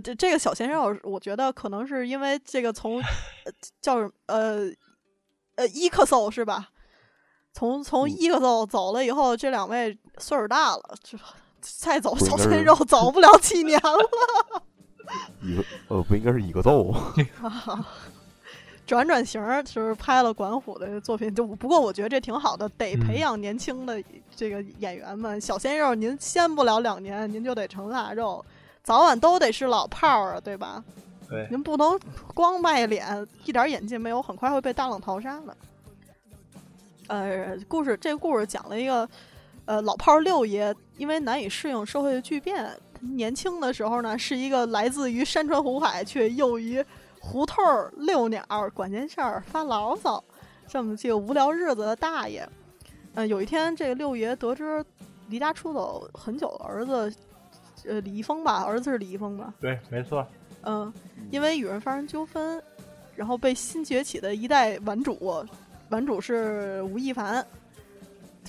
这这个小鲜肉，我觉得可能是因为这个从 (laughs) 呃叫什么呃呃伊克搜是吧？从从嗯伊克搜走了以后，这两位岁数大了，就再走小鲜肉走不了几年了。(laughs) 一个呃不应该是一个奏，转转型儿就是拍了管虎的作品，就不过我觉得这挺好的，得培嗯养年轻的这个演员们。小鲜肉您先不了两年，您就得成腊肉，早晚都得是老炮儿啊，对吧？对，您不能光卖脸，一点演技没有，很快会被大浪淘沙的。呃，故事这个故事讲了一个，呃，老炮儿六爷因为难以适应社会的巨变，年轻的时候呢是一个来自于山川湖海，却又于胡同儿遛鸟儿、管闲事儿、发牢骚，这么这个无聊日子的大爷。呃，有一天，这个六爷得知离家出走很久的儿子，呃，李易峰吧，儿子是李易峰吧，对，没错。嗯，因为与人发生纠纷，然后被新崛起的一代玩主，玩主是吴亦凡，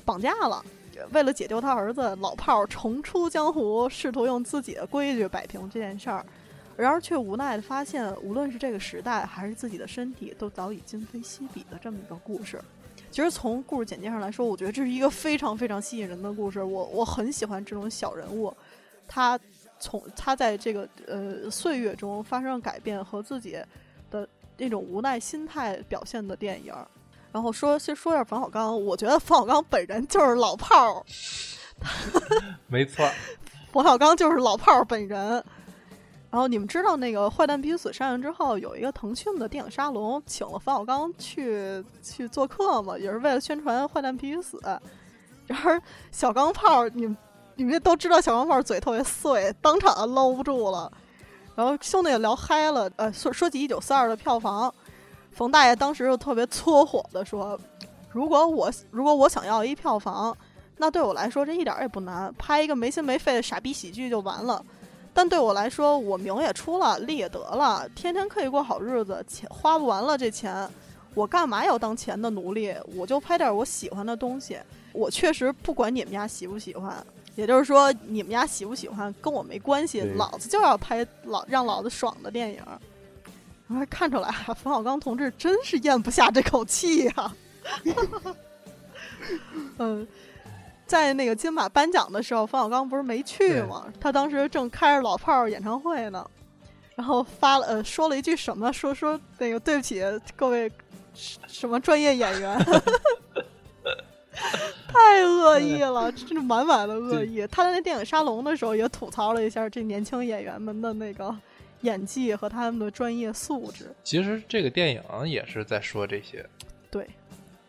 绑架了。为了解救他儿子，老炮儿重出江湖，试图用自己的规矩摆平这件事儿。然而却无奈的发现，无论是这个时代还是自己的身体，都早已今非昔比的这么一个故事。其实从故事简介上来说，我觉得这是一个非常非常吸引人的故事。我我很喜欢这种小人物，他从他在这个呃岁月中发生改变和自己的那种无奈心态表现的电影。然后说先说一下冯小刚，我觉得冯小刚本人就是老炮儿，(laughs) 没错，(laughs) 冯小刚就是老炮儿本人。然后你们知道那个《坏蛋必须死》上映之后，有一个腾讯的电影沙龙，请了冯小刚去去做客嘛，也是为了宣传《坏蛋必须死》。然而小钢炮，你们你们都知道小钢炮嘴特别碎，当场搂不住了。然后兄弟也聊嗨了，呃，说说起《一九四二》的票房，冯大爷当时就特别搓火的说：“如果我如果我想要一票房，那对我来说这一点也不难，拍一个没心没肺的傻逼喜剧就完了。”但对我来说，我名也出了，利也得了，天天可以过好日子，钱花不完了这钱，我干嘛要当钱的奴隶？我就拍点我喜欢的东西。我确实不管你们家喜不喜欢，也就是说你们家喜不喜欢跟我没关系，老子就要拍老让老子爽的电影。我还，看出来啊，冯小刚同志真是咽不下这口气呀、(laughs) 嗯。在那个金马颁奖的时候，冯小刚不是没去对吗？他当时正开着老炮儿演唱会呢，然后发了呃说了一句什么？说说那个对不起各位什什么专业演员，(laughs) 太恶意了，真是满满的恶意。他在那电影沙龙的时候也吐槽了一下这年轻演员们的那个演技和他们的专业素质。其实这个电影也是在说这些。对，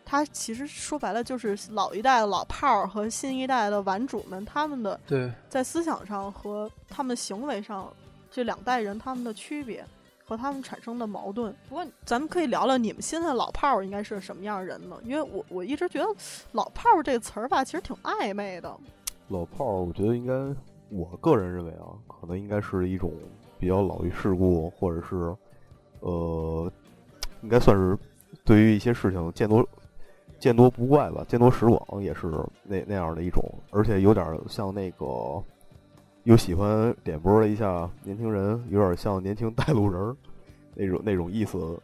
他其实说白了就是老一代的老炮儿和新一代的玩主们他们的对，在思想上和他们行为上这两代人他们的区别和他们产生的矛盾。不过咱们可以聊聊你们现在老炮儿应该是什么样的人呢？因为我我一直觉得“老炮儿”这个词儿吧，其实挺暧昧的。老炮儿，我觉得应该，我个人认为啊，可能应该是一种比较老于世故，或者是，呃，应该算是对于一些事情见多见多不怪吧，见多识广也是那那样的一种，而且有点儿像那个，又喜欢点拨了一下年轻人，有点像年轻带路人儿那种那种意思。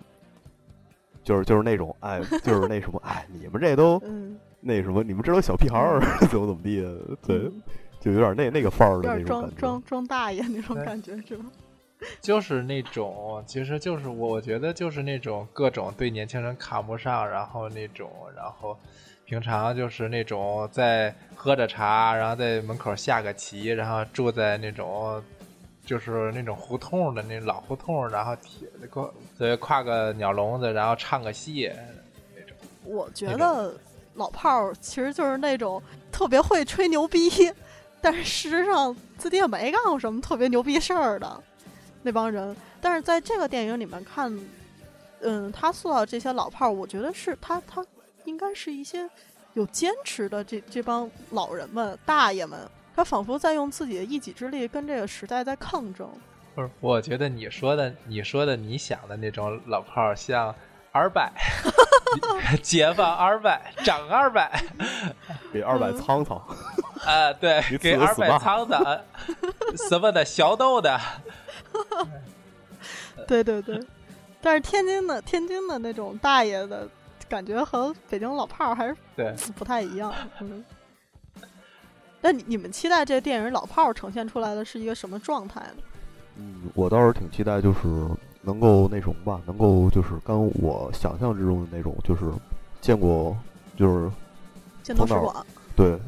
就是就是那种哎，就是那什么哎，你们这都嗯，那什么，你们这都小屁孩儿，(laughs) 怎么怎么地的，对，嗯就有点那那个范儿有点装的那种感觉。装装大爷那种感觉是吗？(laughs) 就是那种，其实就是我我觉得就是那种各种对年轻人看不上，然后那种，然后平常就是那种在喝着茶，然后在门口下个棋，然后住在那种就是那种胡同的那老胡同，然后铁跨对跨个鸟笼子，然后唱个戏那种。我觉得老炮儿其实就是那种特别会吹牛逼，但是事实上自己也没干过什么特别牛逼事儿的那帮人。但是在这个电影里面看，嗯，他塑造这些老炮儿，我觉得是他他应该是一些有坚持的这这帮老人们、大爷们，他仿佛在用自己的一己之力跟这个时代在抗争。不是，我觉得你说的，你说的，你想的那种老炮儿，像二百，(laughs) 解放二百，涨二百，(laughs) 给二百嗯。苍苍，啊，对，给二百次死吧仓子，啊什么的小豆的，(laughs) 对对对，但是天津的天津的那种大爷的感觉和北京老炮儿还是对，不太一样。嗯，那你你们期待这电影老炮儿呈现出来的是一个什么状态呢？嗯，我倒是挺期待，就是能够那什么吧，能够就是跟我想象之中的那种，就是见过，就是见多识广，对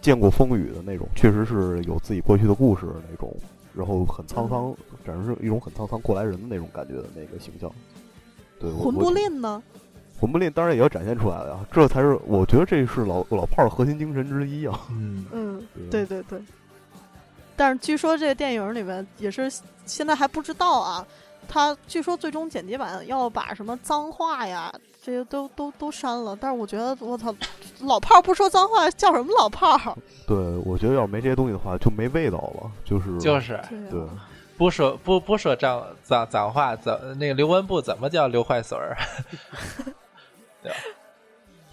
见过风雨的那种，确实是有自己过去的故事的那种，然后很沧桑，展示一种很沧桑过来人的那种感觉的那个形象。对，我魂不吝呢？魂不吝当然也要展现出来了呀，这才是我觉得这是老老炮儿的核心精神之一啊。嗯，嗯，对对对对。但是据说这个电影里面也是现在还不知道啊，他据说最终剪辑版要把什么脏话呀这些都都都删了。但是我觉得我操，老炮儿不说脏话叫什么老炮儿？(laughs) 对，我觉得要是没这些东西的话，就没味道了。就是就是对，不说不不说脏脏脏话，怎那个刘文步怎么叫刘坏水儿？(laughs)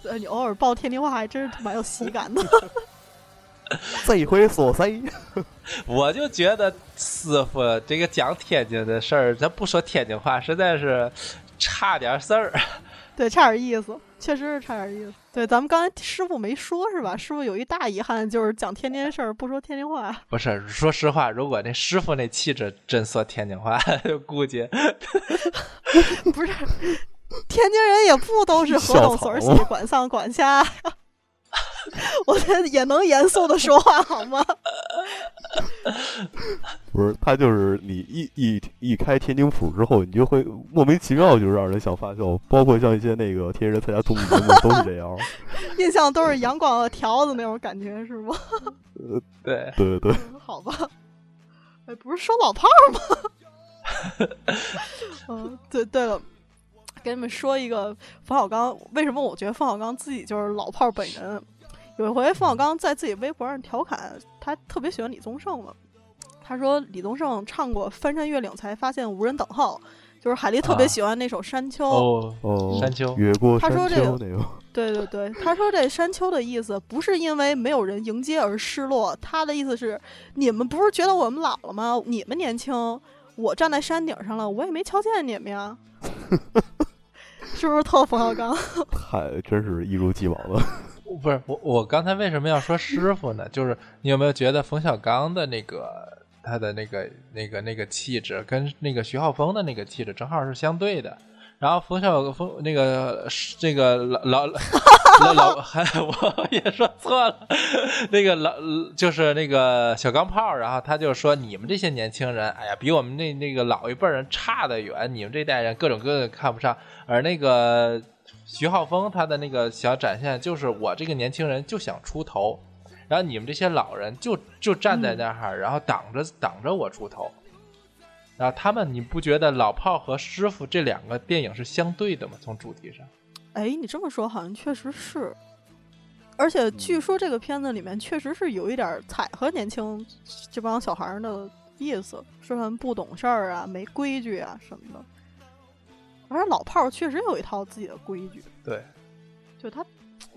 呃，(laughs) 你偶尔报天津话还真是蛮有喜感的。(laughs) 这回说谁？(laughs) 我就觉得师傅这个讲天津的事儿，咱不说天津话，实在是差点事儿。对，差点意思，确实是差点意思。对，咱们刚才师傅没说是吧？师傅有一大遗憾，就是讲天津事儿不说天津话。不是，说实话，如果那师傅那气质真说天津话，就估计不是 (laughs) 天津人也不都是河东孙儿西，(laughs) 管上管下。(laughs) 我觉得也能严肃的说话好吗？不是，他就是你一一一开天津府之后，你就会莫名其妙就让人想发笑，包括像一些那个天津人参加综艺节目都是这样，印象都是阳光的条子那种感觉是吗？呃，对对对对，好吧，哎，不是说老炮儿吗？嗯，对对了。给你们说一个冯小刚，为什么我觉得冯小刚自己就是老炮儿本人？有一回冯小刚在自己微博上调侃，他特别喜欢李宗盛嘛。他说李宗盛唱过《翻山越岭才发现无人等候》，就是海丽特别喜欢那首《山丘》。哦，山丘。越过山丘那个。对对对，他说这山丘的意思不是因为没有人迎接而失落，他的意思是你们不是觉得我们老了吗？你们年轻，我站在山顶上了，我也没瞧见你们呀。(laughs) (laughs) 是不是套冯小刚？(laughs) 太真是一如既往了。(laughs) 不是我，我刚才为什么要说师傅呢？就是你有没有觉得冯小刚的那个他的那个那个那个气质，跟那个徐浩峰的那个气质正好是相对的？然后冯小冯那个这个老老老还 (laughs) 我也说错了，那个老就是那个小钢炮，然后他就说你们这些年轻人，哎呀，比我们那那个老一辈人差得远，你们这代人各种各样看不上。而那个徐浩峰他的那个想展现就是我这个年轻人就想出头，然后你们这些老人就就站在那儿，然后挡着挡着我出头。然后他们，你不觉得老炮和师傅这两个电影是相对的吗？从主题上，哎，你这么说好像确实是。而且据说这个片子里面确实是有一点踩和年轻这帮小孩的意思，说他们不懂事儿啊、没规矩啊什么的。而且老炮儿确实有一套自己的规矩。对，就他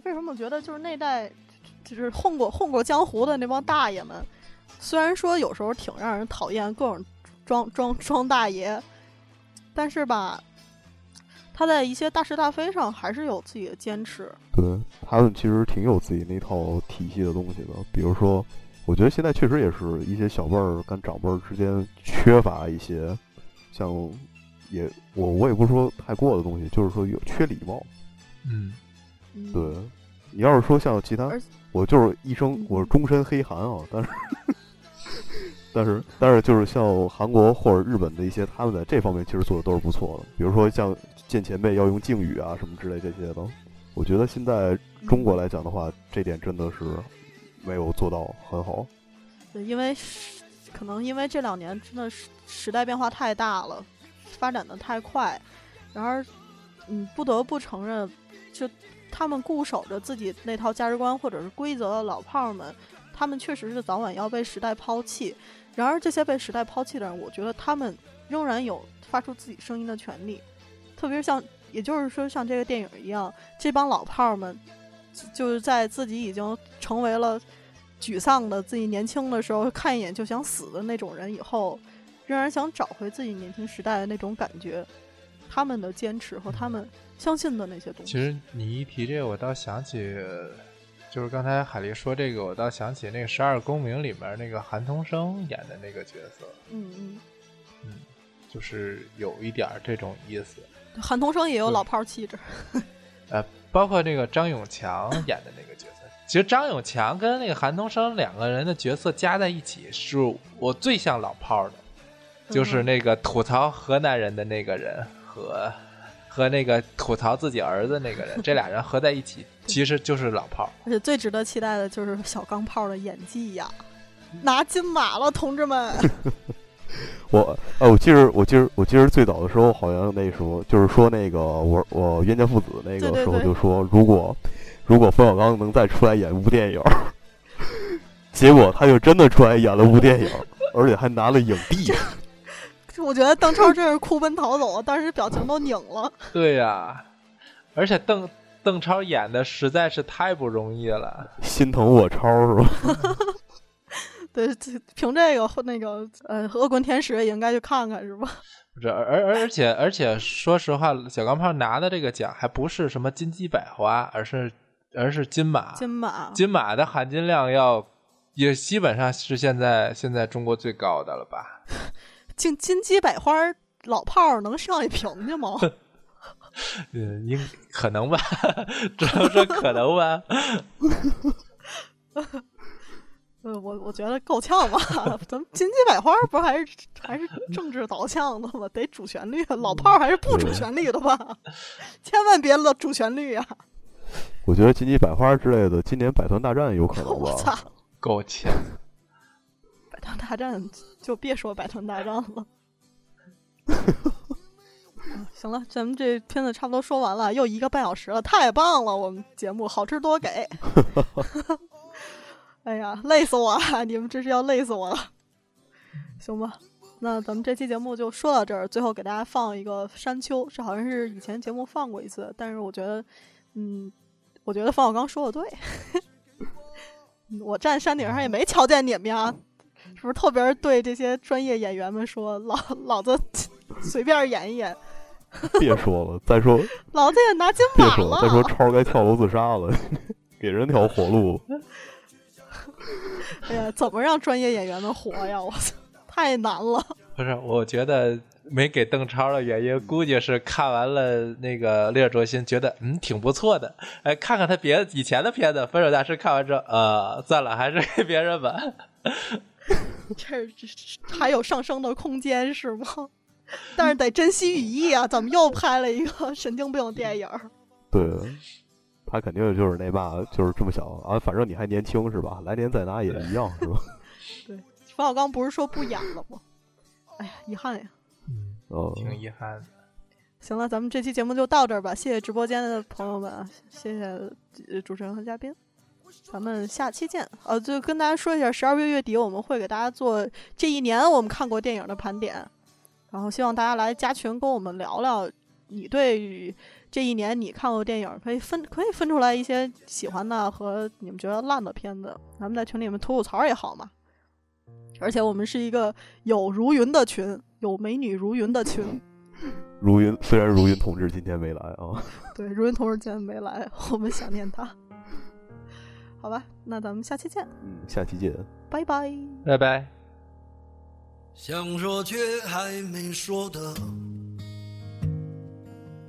为什么觉得就是那代就是混过混过江湖的那帮大爷们，虽然说有时候挺让人讨厌，各种。装装装大爷，但是吧，他在一些大是大非上还是有自己的坚持。对他们其实挺有自己那套体系的东西的。比如说，我觉得现在确实也是一些小辈儿跟长辈儿之间缺乏一些，像也我我也不是说太过的东西，就是说有缺礼貌。嗯，对，你要是说像其他，我就是一生我是终身黑韩啊，但是。(laughs) 但是，但是就是像韩国或者日本的一些，他们在这方面其实做的都是不错的。比如说像见前辈要用敬语啊什么之类这些的，我觉得现在中国来讲的话，这点真的是没有做到很好。对，因为可能因为这两年真的是时代变化太大了，发展的太快，然而，嗯，不得不承认，就他们固守着自己那套价值观或者是规则的老炮们，他们确实是早晚要被时代抛弃。然而，这些被时代抛弃的人，我觉得他们仍然有发出自己声音的权利。特别是像，也就是说，像这个电影一样，这帮老炮儿们，就是在自己已经成为了沮丧的自己年轻的时候，看一眼就想死的那种人以后，仍然想找回自己年轻时代的那种感觉。他们的坚持和他们相信的那些东西。其实你一提这个，我倒想起。就是刚才海丽说这个，我倒想起那个《十二公民》里面那个韩童生演的那个角色。嗯嗯嗯，就是有一点这种意思。韩童生也有老炮气质。(laughs) 呃，包括这个张永强演的那个角色，其实张永强跟那个韩童生两个人的角色加在一起，是我最像老炮的，就是那个吐槽河南人的那个人和。和那个吐槽自己儿子那个人，(laughs) 这俩人合在一起，其实就是老炮儿。而且最值得期待的就是小钢炮的演技呀，(laughs) 拿金马了，同志们！(laughs) 我，呃，我记着，我记着，我记着最早的时候，好像那时候就是说那个我我冤家父子那个时候就说，如果如果冯小刚能再出来演一部电影，(laughs) 结果他就真的出来演了部电影，而且还拿了影帝。(laughs) 我觉得邓超真是哭奔逃走，当时表情都拧了。对呀，而且邓邓超演的实在是太不容易了。心疼我超是吧？对，这凭这个那个呃，恶棍天使也应该去看看是吧？(laughs) 不是，而而而且而且，说实话，小钢炮拿的这个奖还不是什么金鸡百花，而是而是金马。金马，金马的含金量要也基本上是现在现在中国最高的了吧？(laughs) 金金鸡百花老炮儿能上一瓶去吗？(laughs) 嗯，应可能吧，只能说可能吧。呃，我我觉得够呛吧。(laughs) 咱们金鸡百花不还是还是政治导向的吗？得主旋律，老炮儿还是不主旋律的吧？(laughs) 千万别了主旋律啊！我觉得金鸡百花之类的，今年百团大战有可能吧？我操，够呛！百团大战就别说百团大战了。(laughs) 行了，咱们这片子差不多说完了，又一个半小时了，太棒了！我们节目好吃多给。哎呀，(laughs) 累死我了！你们真是要累死我了。(laughs) 行吧，那咱们这期节目就说到这儿。最后给大家放一个《山丘》，这好像是以前节目放过一次，但是我觉得，嗯，我觉得冯小刚说的对。(laughs) 我站山顶上也没瞧见你们呀，是不是特别对这些专业演员们说？老老子随便演一演。别说了，再说老子也拿金马了。再说超该跳楼自杀了，给人条活路。(laughs) 哎呀，怎么让专业演员们活呀？我操，(laughs) 太难了。不是，我觉得没给邓超的原因，估计是看完了那个《烈日灼心》，觉得嗯挺不错的。哎，看看他别的以前的片子，《分手大师》看完之后，呃，算了，还是给别人吧。(laughs) 这还有上升的空间是吗？但是得珍惜羽翼啊！怎么又拍了一个神经病电影？对。他肯定就是那嘛，就是这么想啊。反正你还年轻是吧？来年再拿也一样是吧？(laughs) 对，冯小刚不是说不演了吗？哎呀，遗憾呀。嗯，挺遗憾的。行了，咱们这期节目就到这儿吧。谢谢直播间的朋友们，谢谢主持人和嘉宾。咱们下期见。呃，就跟大家说一下，十二月月底我们会给大家做这一年我们看过电影的盘点，然后希望大家来加群跟我们聊聊你对。这一年你看过电影，可以分可以分出来一些喜欢的和你们觉得烂的片子，咱们在群里面吐吐槽也好嘛。而且我们是一个有如云的群，有美女如云的群。(laughs) 如云虽然如云同志今天没来啊，(laughs) 对，如云同志今天没来，我们想念他。好吧，那咱们下期见。嗯，下期见。拜拜，拜拜。想说却还没说的。